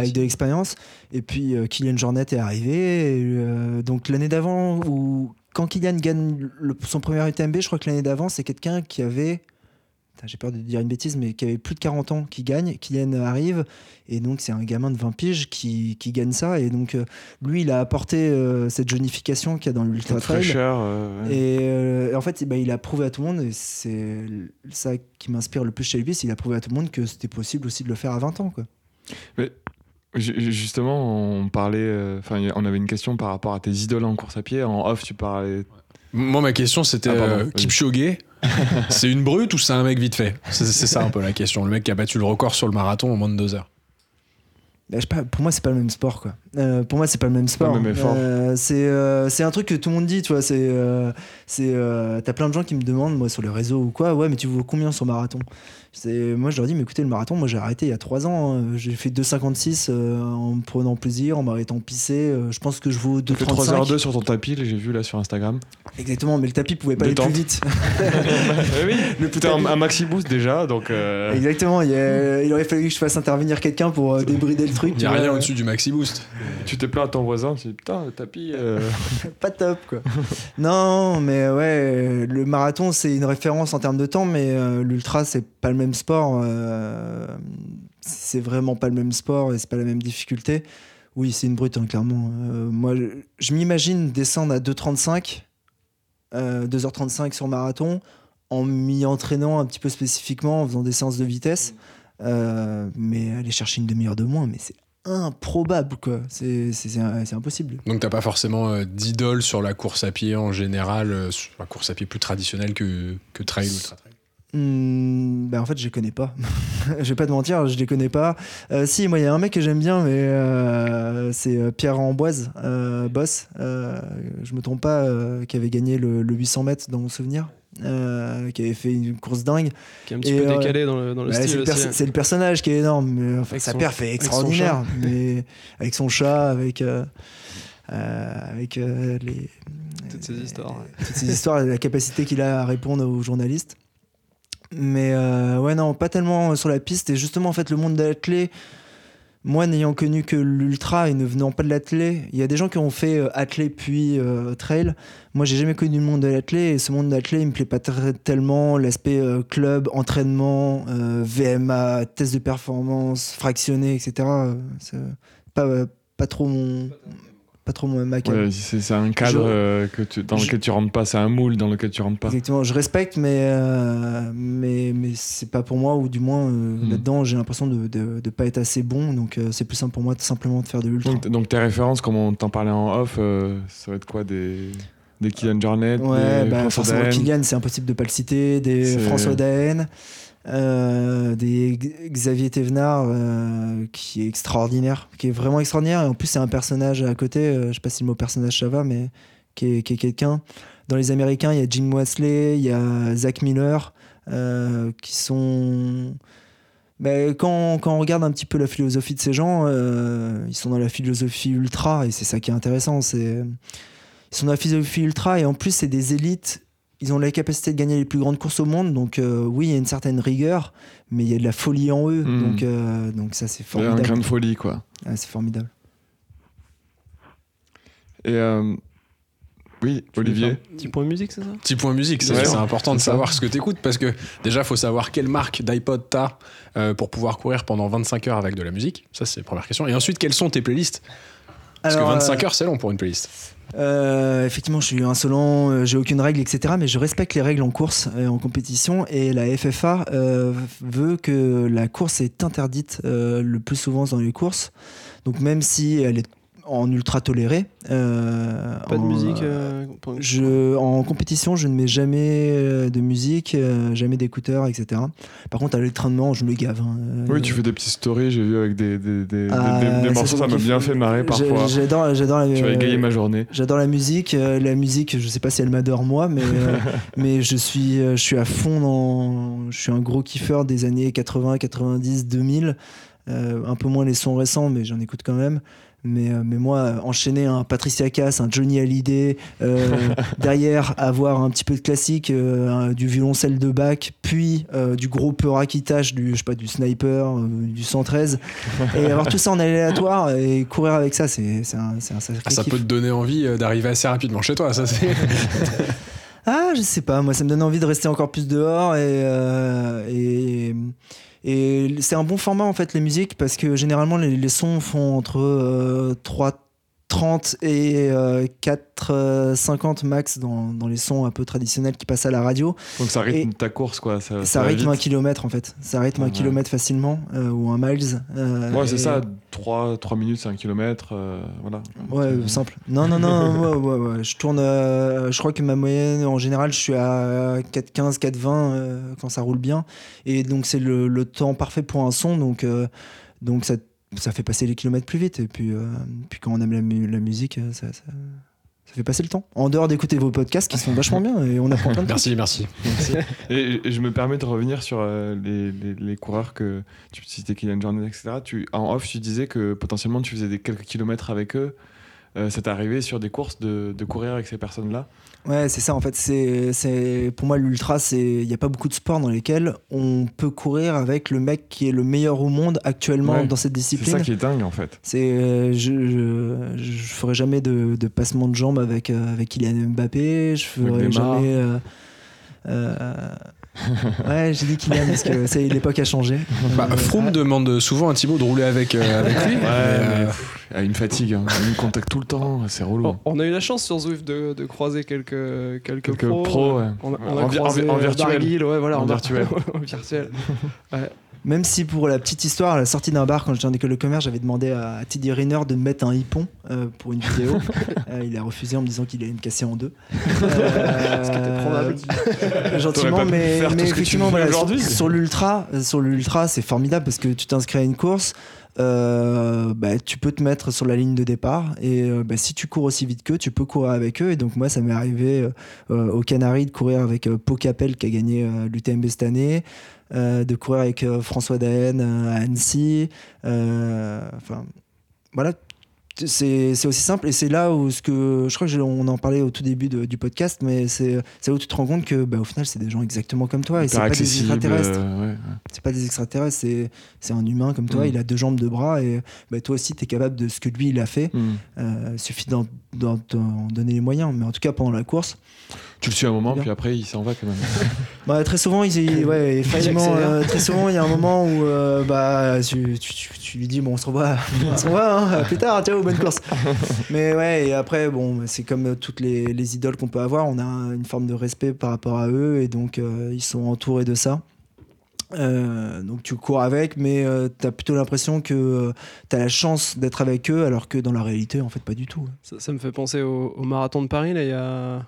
avec de l'expérience. Et puis Kylian Jornet est arrivé. et, donc l'année d'avant, où quand Kylian gagne le- son premier UTMB, je crois que l'année d'avant, c'est quelqu'un qui avait. J'ai peur de dire une bêtise, mais qui avait plus de 40 ans qui gagne. Kylian arrive, et donc c'est un gamin de 20 piges qui, qui gagne ça. Et donc euh, lui, il a apporté euh, cette jeunification qu'il y a dans l'ultra trail. fraîcheur. euh, ouais. Et euh, en fait, bah, il a prouvé à tout le monde, et c'est ça qui m'inspire le plus chez lui, c'est qu'il a prouvé à tout le monde que c'était possible aussi de le faire à 20 ans. Quoi. Ju- Justement, on parlait. euh, Enfin, on avait une question par rapport à tes idoles en course à pied. En off, tu parlais. Moi, ma question, c'était Ah, euh. Kipchoge, [LAUGHS] c'est une brute ou c'est un mec vite fait? C'est c'est ça un peu la question. Le mec qui a battu le record sur le marathon en moins de deux heures. Bah, je sais pas, pour moi, c'est pas le même sport. Quoi. Euh, pour moi, c'est pas le même sport. Euh, c'est euh, c'est un truc que tout le monde dit. Tu vois, c'est c'est t'as plein de gens qui me demandent, moi, sur les réseaux ou quoi, ouais, mais tu vaux combien sur marathon? C'est- Moi, je leur dis, mais écoutez, le marathon, moi, j'ai arrêté il y a 3 ans. hein. J'ai fait 2,56 euh, en me prenant plaisir, en m'arrêtant pisser. Euh, je pense que je vaux Tu fais 2,35. 3h02 sur ton tapis, j'ai vu là sur Instagram. Exactement, mais le tapis pouvait pas aller plus vite. [LAUGHS] [LAUGHS] oui, Le un, un maxi boost déjà, donc. euh, Exactement, il, y a- il aurait fallu que je fasse intervenir quelqu'un pour euh, débrider le truc. Il n'y a rien au-dessus du maxi boost. [LAUGHS] Tu t'es plaint à ton voisin, tu dis putain, le tapis. euh, [LAUGHS] pas top quoi. non, mais ouais, le marathon c'est une référence en termes de temps, mais euh, l'ultra c'est pas le même sport. euh, c'est vraiment pas le même sport et c'est pas la même difficulté. Oui, c'est une brute, hein, clairement. Moi, je, m'imagine descendre à 2,35, euh, 2h35 sur marathon, en m'y entraînant un petit peu spécifiquement, en faisant des séances de vitesse. Mais aller chercher une demi-heure de moins, mais c'est improbable, quoi. C'est impossible. Donc t'as pas forcément euh, d'idole sur la course à pied en général, euh, sur la course à pied plus traditionnelle que, que trail ou ultra trail. Hmm, bah en fait, je les connais pas. [LAUGHS] je vais pas te mentir, je les connais pas. Euh, si, moi, il y a un mec que j'aime bien, mais c'est Pierre Amboise, boss. Je me trompe pas, qui avait gagné le, le 800 mètres dans mon souvenir, euh, qui avait fait une course dingue. Qui est un petit Et, peu euh, décalé dans le, dans le Bah, c'est, style c'est le personnage qui est énorme. Mais, enfin, Avec sa perf est avec son extraordinaire, mais avec son chat, avec. euh, avec les, Toutes ces histoires. toutes ces histoires, la capacité qu'il a à répondre aux journalistes. Mais ouais, non, pas tellement sur la piste. Et justement, en fait, le monde de l'athlé, moi, n'ayant connu que l'ultra et ne venant pas de l'athlé, il y a des gens qui ont fait euh, athlé puis euh, trail. Moi, j'ai jamais connu le monde de l'athlé. Et ce monde de l'athlé, il me plaît pas tellement. L'aspect euh, club, entraînement, VMA, test de performance, fractionné, etc. c'est pas, pas trop mon. Pas trop ma ouais, c'est un cadre Je- euh, que tu- dans je- lequel tu rentres pas, c'est un moule dans lequel tu rentres pas. Exactement, je respecte, mais, euh, mais, mais c'est pas pour moi, ou du moins euh, Hmm. là-dedans, j'ai l'impression de, de, de pas être assez bon, donc euh, c'est plus simple pour moi de simplement de faire de l'ultra. Donc, donc tes références, comme on t'en parlait en off, ça va être quoi Des, des Kylian Jornet Ouais, des bah, François forcément, Kylian, c'est impossible de pas le citer, des François Daen, euh, des Xavier Thévenard, euh, qui est extraordinaire, qui est vraiment extraordinaire, et en plus, c'est un personnage à côté, euh, je sais pas si le mot personnage ça va, mais qui est, quelqu'un. Dans les Américains, il y a Jim Wesley, il y a Zach Miller, euh, qui sont. Ben, quand, quand on regarde un petit peu la philosophie de ces gens, ils sont dans la philosophie ultra, et c'est ça qui est intéressant. C'est, ils sont dans la philosophie ultra, et en plus, c'est des élites. Ils ont la capacité de gagner les plus grandes courses au monde, donc euh, oui, il y a une certaine rigueur, mais il y a de la folie en eux, Mhm. donc, euh, donc ça, c'est Il y a un formidable. grain de folie, quoi. Ah, c'est formidable. Et euh, oui, Tu Olivier. Petit point musique, c'est ça? Petit point musique, c'est Ouais, c'est important de savoir ce que t'écoutes parce que déjà, faut savoir quelle marque d'iPod t'as euh, pour pouvoir courir pendant 25 heures avec de la musique. Ça, c'est la première question. Et ensuite, quelles sont tes playlists? Parce Alors, que 25 euh, heures, c'est long pour une playlist. Euh, effectivement, je suis insolent, euh, j'ai aucune règle, etc. Mais je respecte les règles en course et en compétition. Et la FFA euh, veut que la course est interdite euh, le plus souvent dans les courses. Donc même si elle est en ultra tolérée. euh, Pas de en- musique euh, pour- Je, en compétition, je ne mets jamais euh, de musique, euh, jamais d'écouteurs, etc. Par contre, à l'entraînement, je me gave. hein. Oui, Euh, tu fais des petites stories, j'ai vu avec des, des, des, ah, des- des ça, morceaux, ça m'a bien fait marrer parfois. J'adore, j'adore la. Tu vas égayer ma journée. J'adore la musique. euh, la musique, je sais pas si elle m'adore moi, mais, euh, [LAUGHS] mais je, suis, je suis à fond dans. Je suis un gros kiffeur des années 80, 90, 2000. Euh, un peu moins les sons récents, mais j'en écoute quand même. Mais, euh, mais moi, enchaîner un Patricia Cass, un Johnny Hallyday, euh, [LAUGHS] derrière avoir un petit peu de classique, euh, du violoncelle de Bach, puis du gros Peura qui tâche, du, je sais pas, du Sniper, du 113, et avoir tout ça en aléatoire et courir avec ça, c'est c'est un, un sacré Ah, ça kiff. peut te donner envie d'arriver assez rapidement chez toi, ça c'est. [LAUGHS] Ah, je sais pas, moi ça me donne envie de rester encore plus dehors et, euh, et, et c'est un bon format en fait les musiques parce que généralement les, sons font entre euh, 3 30 et euh, 4 euh, 50 max dans, dans les sons un peu traditionnels qui passent à la radio. Donc ça rythme Et- ta course, quoi. Ça, Ça rythme un kilomètre en fait. Ça rythme un Ouais. kilomètre facilement euh, ou un miles. euh, Ouais, c'est ça, 3, 3 minutes, c'est un kilomètre. voilà. Ouais, simple. Non, non, non, [LAUGHS] ouais. Je tourne, je crois que ma moyenne, en général, je suis à 4,15, 4,20 euh, quand ça roule bien. Et donc, c'est le, le temps parfait pour un son. Donc, donc ça, ça fait passer les kilomètres plus vite. Et puis, euh, puis quand on aime la, mu- la musique, euh, ça, ça, ça fait passer le temps. En dehors d'écouter vos podcasts qui sont vachement bien et on apprend plein de trucs. Merci, merci. Et, et je me permets de revenir sur euh, les, les- les coureurs que tu citais, Kylian Jornet, etc. Tu, en off, tu disais que potentiellement tu faisais des quelques kilomètres avec eux. Euh, ça t'est arrivé sur des courses de, de courir avec ces personnes-là? Ouais, c'est ça en fait. C'est, c'est pour moi l'ultra, c'est il n'y a pas beaucoup de sports dans lesquels on peut courir avec le mec qui est le meilleur au monde actuellement Ouais, dans cette C'est discipline. ça qui est dingue en fait. C'est, euh, je, je, je ferai jamais de, de passement de jambes avec, euh, avec Kylian Mbappé. Je ferai jamais. euh, euh, ouais, j'ai dit Kylian parce que ça y est, l'époque a changé. Bah, Euh, Froome demande souvent à Thibaut de rouler avec, euh, avec lui. Ouais, mais, euh, une fatigue, hein. il me contacte tout le temps, c'est relou. On, on a eu la chance sur Zwift de, de croiser quelques, quelques, Quelques pros. pros, ouais. On a, on a En croisé en virtuel. Barguil, ouais, voilà, En [LAUGHS] en, virtuel. en virtuel. Même si pour la petite histoire, à la sortie d'un bar quand j'étais en école de commerce, j'avais demandé à Teddy Riner de me mettre un hippon euh, pour une vidéo. [LAUGHS] Euh, il a refusé en me disant qu'il allait me casser en deux. Euh, [LAUGHS] Ce qui était probable. Gentiment, mais, effectivement, voilà, sur, aujourd'hui. sur l'ultra, euh, sur l'ultra, c'est formidable parce que tu t'inscris à une course. euh, bah, tu peux te mettre sur la ligne de départ et euh, bah, si tu cours aussi vite qu'eux, tu peux courir avec eux. Et donc, moi, ça m'est arrivé euh, euh, au Canaries de courir avec euh, Pau Capel qui a gagné euh, l'UTMB cette année, euh, de courir avec euh, François Daen euh, à Annecy. euh, Enfin, voilà. C'est aussi simple et c'est là où ce que je crois que je- on en parlait au tout début de- du podcast, mais c'est là où tu te rends compte que bah, au final c'est des gens exactement comme toi et c'est pas des extraterrestres. euh. C'est pas des extraterrestres, c'est un humain comme toi. Mm. Il a deux jambes, deux bras et bah, toi aussi tu es capable de ce que lui il a fait. Euh, suffit d'en d'en- d'en donner les moyens. Mais en tout cas pendant la course, Tu le suis un moment, puis après il s'en va quand même. [LAUGHS] bah, très souvent, il, ouais, euh, très souvent, il y a un moment où euh, bah, tu, tu- tu- tu lui dis bon, on se revoit, [LAUGHS] on se revoit hein, à plus tard, ciao, bonne course. Mais ouais, et après, bon, c'est comme toutes les, les idoles qu'on peut avoir, on a une forme de respect par rapport à eux, et donc euh, ils sont entourés de ça. Euh, donc tu cours avec, mais tu as plutôt l'impression que tu as la chance d'être avec eux, alors que dans la réalité, en fait, pas du tout. Ça, ça me fait penser au, au marathon de Paris, là, il y a,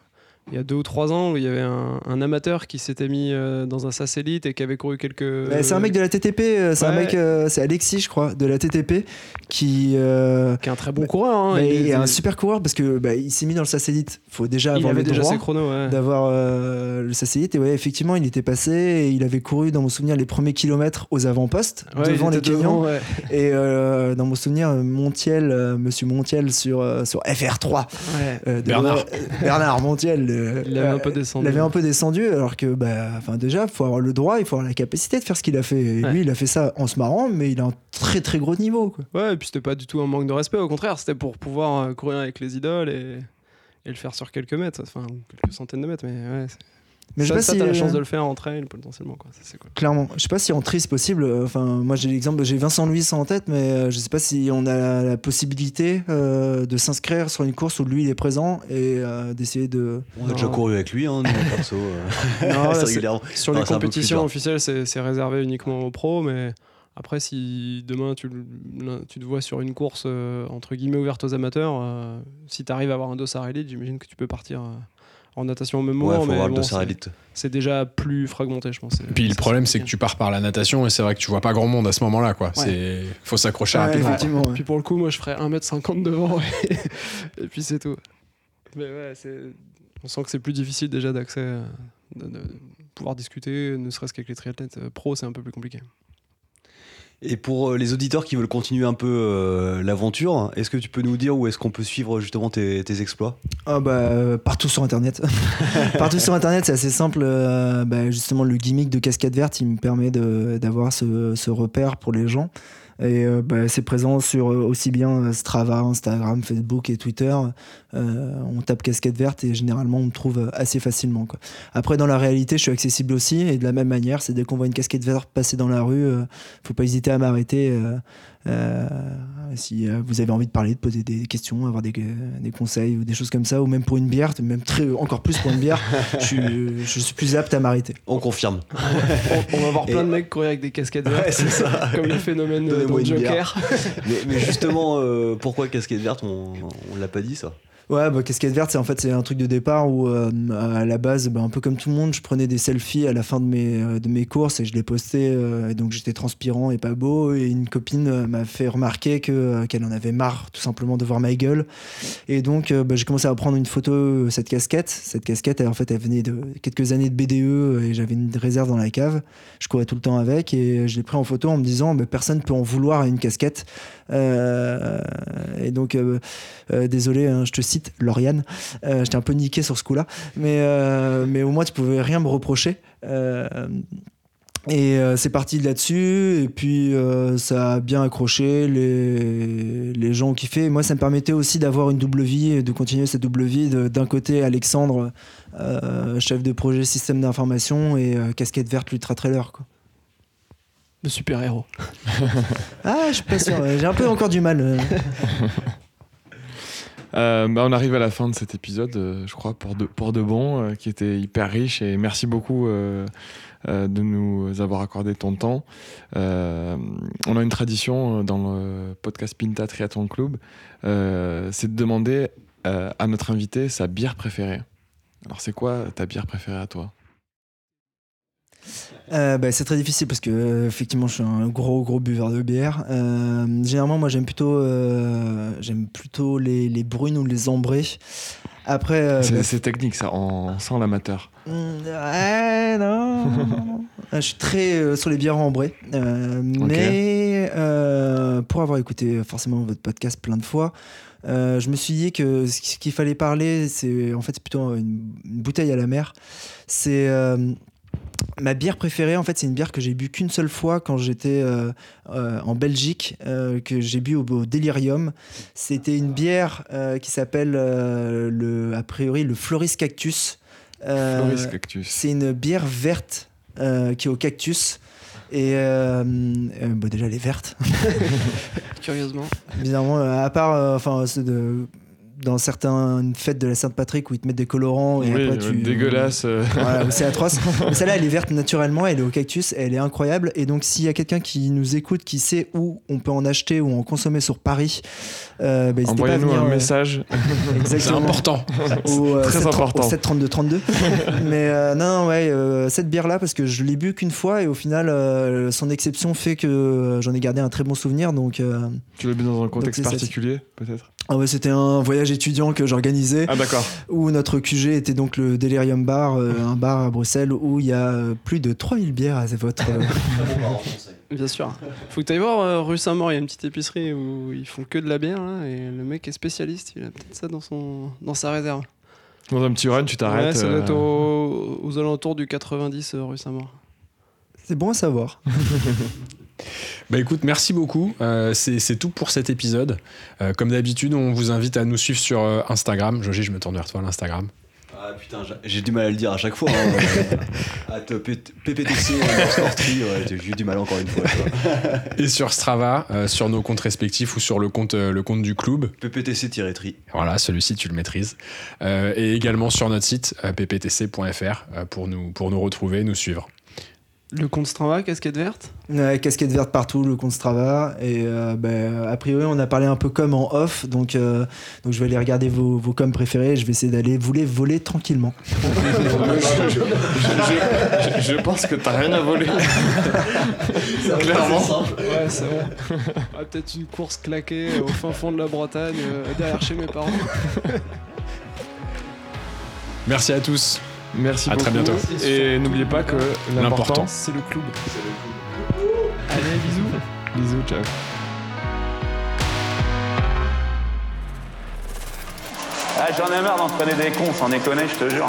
il y a deux ou trois ans, où il y avait un, un amateur qui s'était mis euh, dans un satellite et qui avait couru quelques. Bah, c'est un mec de la TTP, euh, c'est un mec, euh, c'est Alexis, je crois, de la TTP, qui. euh, qui est un très bon coureur. Hein, Mais il il est un super coureur parce que bah, il s'est mis dans le satellite. Faut déjà il avoir avait le déjà droit ses chronos, ouais. d'avoir euh, le satellite. Et ouais, effectivement, il était passé et il avait couru, dans mon souvenir, les premiers kilomètres aux avant-postes, Ouais, devant il les Kenyans. [LAUGHS] Et euh, dans mon souvenir, Montiel, euh, Monsieur Montiel sur, euh, sur FR3. Ouais. euh, de- Bernard. Bernard Montiel. Euh, Il l'avait un euh, peu descendu. l'avait un peu descendu, alors que, bah, enfin, déjà, faut avoir le droit, il faut avoir la capacité de faire ce qu'il a fait. Et Ouais. lui, il a fait ça en se marrant, mais il a un très très gros niveau. Quoi. Ouais, et puis c'était pas du tout un manque de respect, au contraire, c'était pour pouvoir euh, courir avec les idoles et, et le faire sur quelques mètres, enfin, quelques centaines de mètres, mais ouais. Mais je ça, sais pas ça, si t'as la euh, chance de le faire en trail potentiellement. Quoi. Ça, cool. Clairement. Je sais pas si en tri c'est possible. Enfin, moi j'ai l'exemple, j'ai Vincent Louis en tête, mais euh, je sais pas si on a la, la possibilité euh, de s'inscrire sur une course où lui il est présent et euh, d'essayer de. On a déjà couru avec lui, hein, nous, perso. euh, [LAUGHS] Non, [LAUGHS] là. Sur Non, les compétitions officielles, c'est réservé uniquement aux pros, mais après, si demain tu, te vois sur une course euh, entre guillemets ouverte aux amateurs, euh, si tu arrives à avoir un dossard élite, j'imagine que tu peux partir euh, en natation au même Ouais, moment. faut mais voir le bon, dossard c'est- déjà plus fragmenté, je pense. Puis le problème, c'est que tu pars par la natation et c'est vrai que tu vois pas grand monde à ce moment-là, quoi. C'est faut s'accrocher Ouais, rapidement. effectivement. ouais. Puis pour le coup, moi, je ferais 1m50 devant et, [LAUGHS] et puis c'est tout. Mais ouais, on sent que c'est plus difficile déjà d'accès, euh, de, de pouvoir discuter, ne serait-ce qu'avec les triathlètes euh, pro, c'est un peu plus compliqué. Et pour euh, les auditeurs qui veulent continuer un peu euh, l'aventure, est-ce que tu peux nous dire où est-ce qu'on peut suivre justement tes, tes exploits? Ah bah partout sur internet. [LAUGHS] partout sur internet, c'est assez simple. euh, bah, justement, le gimmick de cascade verte, il me permet d'avoir ce, ce repère pour les gens. Et euh, bah, c'est présent sur euh, aussi bien euh, Strava, Instagram, Facebook et Twitter. On tape casquette verte et généralement on me trouve assez facilement. Quoi. Après, dans la réalité, je suis accessible aussi et de la même manière, c'est dès qu'on voit une casquette verte passer dans la rue, faut pas hésiter à m'arrêter. Euh, euh, si euh, vous avez envie de parler, de poser des questions, avoir des, des conseils ou des choses comme ça, ou même pour une bière, même très, encore plus pour une bière, je, suis, je suis plus apte à m'arrêter. On confirme. On, on va voir Et- plein de mecs courir avec des casquettes vertes, Ouais, c'est ça. comme le phénomène euh, une Joker. [LAUGHS] mais, mais justement, euh, pourquoi casquette verte On, on l'a pas dit ça? Ouais, bah, casquette verte, c'est en fait c'est un truc de départ où euh, à la base, bah, un peu comme tout le monde, je prenais des selfies à la fin de mes, euh, de mes courses et je les postais. euh, et donc j'étais transpirant et pas beau. Et une copine m'a fait remarquer que qu'elle en avait marre tout simplement de voir ma gueule. Et donc bah, j'ai commencé à prendre une photo cette casquette. Cette casquette, elle, en fait, elle venait de quelques années de BDE et j'avais une réserve dans la cave. Je courais tout le temps avec et je l'ai pris en photo en me disant bah, personne peut en vouloir à une casquette. Et donc désolé, hein, je te cite, Lauriane. Euh, J'étais un peu niqué sur ce coup-là, mais, euh, mais au moins tu pouvais rien me reprocher. Euh, et euh, c'est parti de là-dessus, et puis euh, ça a bien accroché, les, les gens ont kiffé. Et moi, ça me permettait aussi d'avoir une double vie, et de continuer cette double vie. D'un côté, Alexandre, euh, chef de projet système d'information, et euh, casquette verte Ultra Trailer. Quoi. Le super-héros. Ah, je suis pas sûr, j'ai un peu encore du mal. [LAUGHS] euh. Bah, on arrive à la fin de cet épisode, euh, je crois, pour de, pour de bon, euh, qui était hyper riche. Et merci beaucoup de nous avoir accordé ton temps. On a une tradition dans le podcast Pinta Triathlon Club, c'est de demander à notre invité sa bière préférée. Alors, c'est quoi ta bière préférée à toi? Euh, bah, c'est très difficile parce que euh, effectivement je suis un gros gros buveur de bière. Euh, généralement moi j'aime plutôt j'aime plutôt les, les brunes ou les ambrées. Après C'est bah, technique, ça, on sent l'amateur. mm, ouais, non, non, non. Euh, je suis très sur les bières ambrées. Mais pour avoir écouté forcément votre podcast plein de fois. euh, je me suis dit que ce qu'il fallait parler, c'est en fait plutôt une, une bouteille à la mer. C'est euh, Ma bière préférée, en fait, c'est une bière que j'ai bu qu'une seule fois quand j'étais euh, euh, en Belgique, euh, que j'ai bu au, au Delirium. C'était une bière euh, qui s'appelle, euh, le, a priori, le Floris Cactus. Euh, Floris Cactus. c'est une bière verte euh, qui est au cactus. Et euh, euh, bah, déjà, elle est verte. [LAUGHS] Curieusement. Bizarrement, à part euh, enfin, c'est de- dans certaines fêtes de la Sainte-Patrick où ils te mettent des colorants et Oui, après euh, tu. dégueulasse. euh. Voilà, c'est atroce. [LAUGHS] Mais celle-là, elle est verte naturellement, elle est au cactus, elle est incroyable. Et donc, s'il y a quelqu'un qui nous écoute, qui sait où on peut en acheter ou en consommer sur Paris, euh, bah, Envoyez-nous un euh, message. [LAUGHS] C'est important. Au, euh, Très 7, important. Au 732 32. Mais euh, non, non, ouais, euh, cette bière-là, parce que je l'ai bu qu'une fois et au final, euh, son exception fait que euh, j'en ai gardé un très bon souvenir. Donc, euh, Tu l'as bu dans un contexte particulier, peut-être? Ah ouais, c'était un voyage étudiant que j'organisais. Ah, d'accord. où notre QG était donc le Delirium Bar, euh, un bar à Bruxelles où il y a euh, plus de 3000 bières à votre. euh, [LAUGHS] Bien sûr. Faut que tu ailles voir euh, rue Saint-Maur, il y a une petite épicerie où ils font que de la bière là, et le mec est spécialiste, il a peut-être ça dans, son, dans sa réserve. Dans un petit run, tu Ouais, t'arrêtes. ça doit être euh, au- aux alentours du 90 euh, rue Saint-Maur. C'est bon à savoir. [LAUGHS] Bah écoute, merci beaucoup. Euh, c'est tout pour cet épisode. Euh, comme d'habitude, on vous invite à nous suivre sur euh, Instagram. Jogi, je me tourne vers toi, l'Instagram. Ah putain, j'ai- du mal à le dire à chaque fois. Hein. à te PPTC, ouais, j'ai j'ai du mal encore une fois. [LAUGHS] Et sur Strava, sur nos comptes respectifs ou sur le compte, le compte du club. PPTC-tri. Voilà, celui-ci, tu le maîtrises. Et également sur notre site, pptc.fr, pour, nous, pour nous retrouver, nous suivre. Le compte Strava, casquette verte Ouais, casquette verte partout, le compte Strava. Et euh, ben, a priori, on a parlé un peu comme en off. Donc, euh, donc je vais aller regarder vos, vos coms préférés. Je vais essayer d'aller vous les voler tranquillement. [LAUGHS] Je pense que t'as rien à voler. [LAUGHS] Clairement. Ouais, c'est bon. Ah, Peut-être une course claquée au fin fond de la Bretagne, euh, derrière chez mes parents. Merci à tous. Merci À beaucoup. très bientôt. Et n'oubliez pas que L'important, l'important, C'est le club. Allez, bisous. Bisous, ciao. Ah, J'en ai marre d'entraîner des cons, sans déconner, je te jure.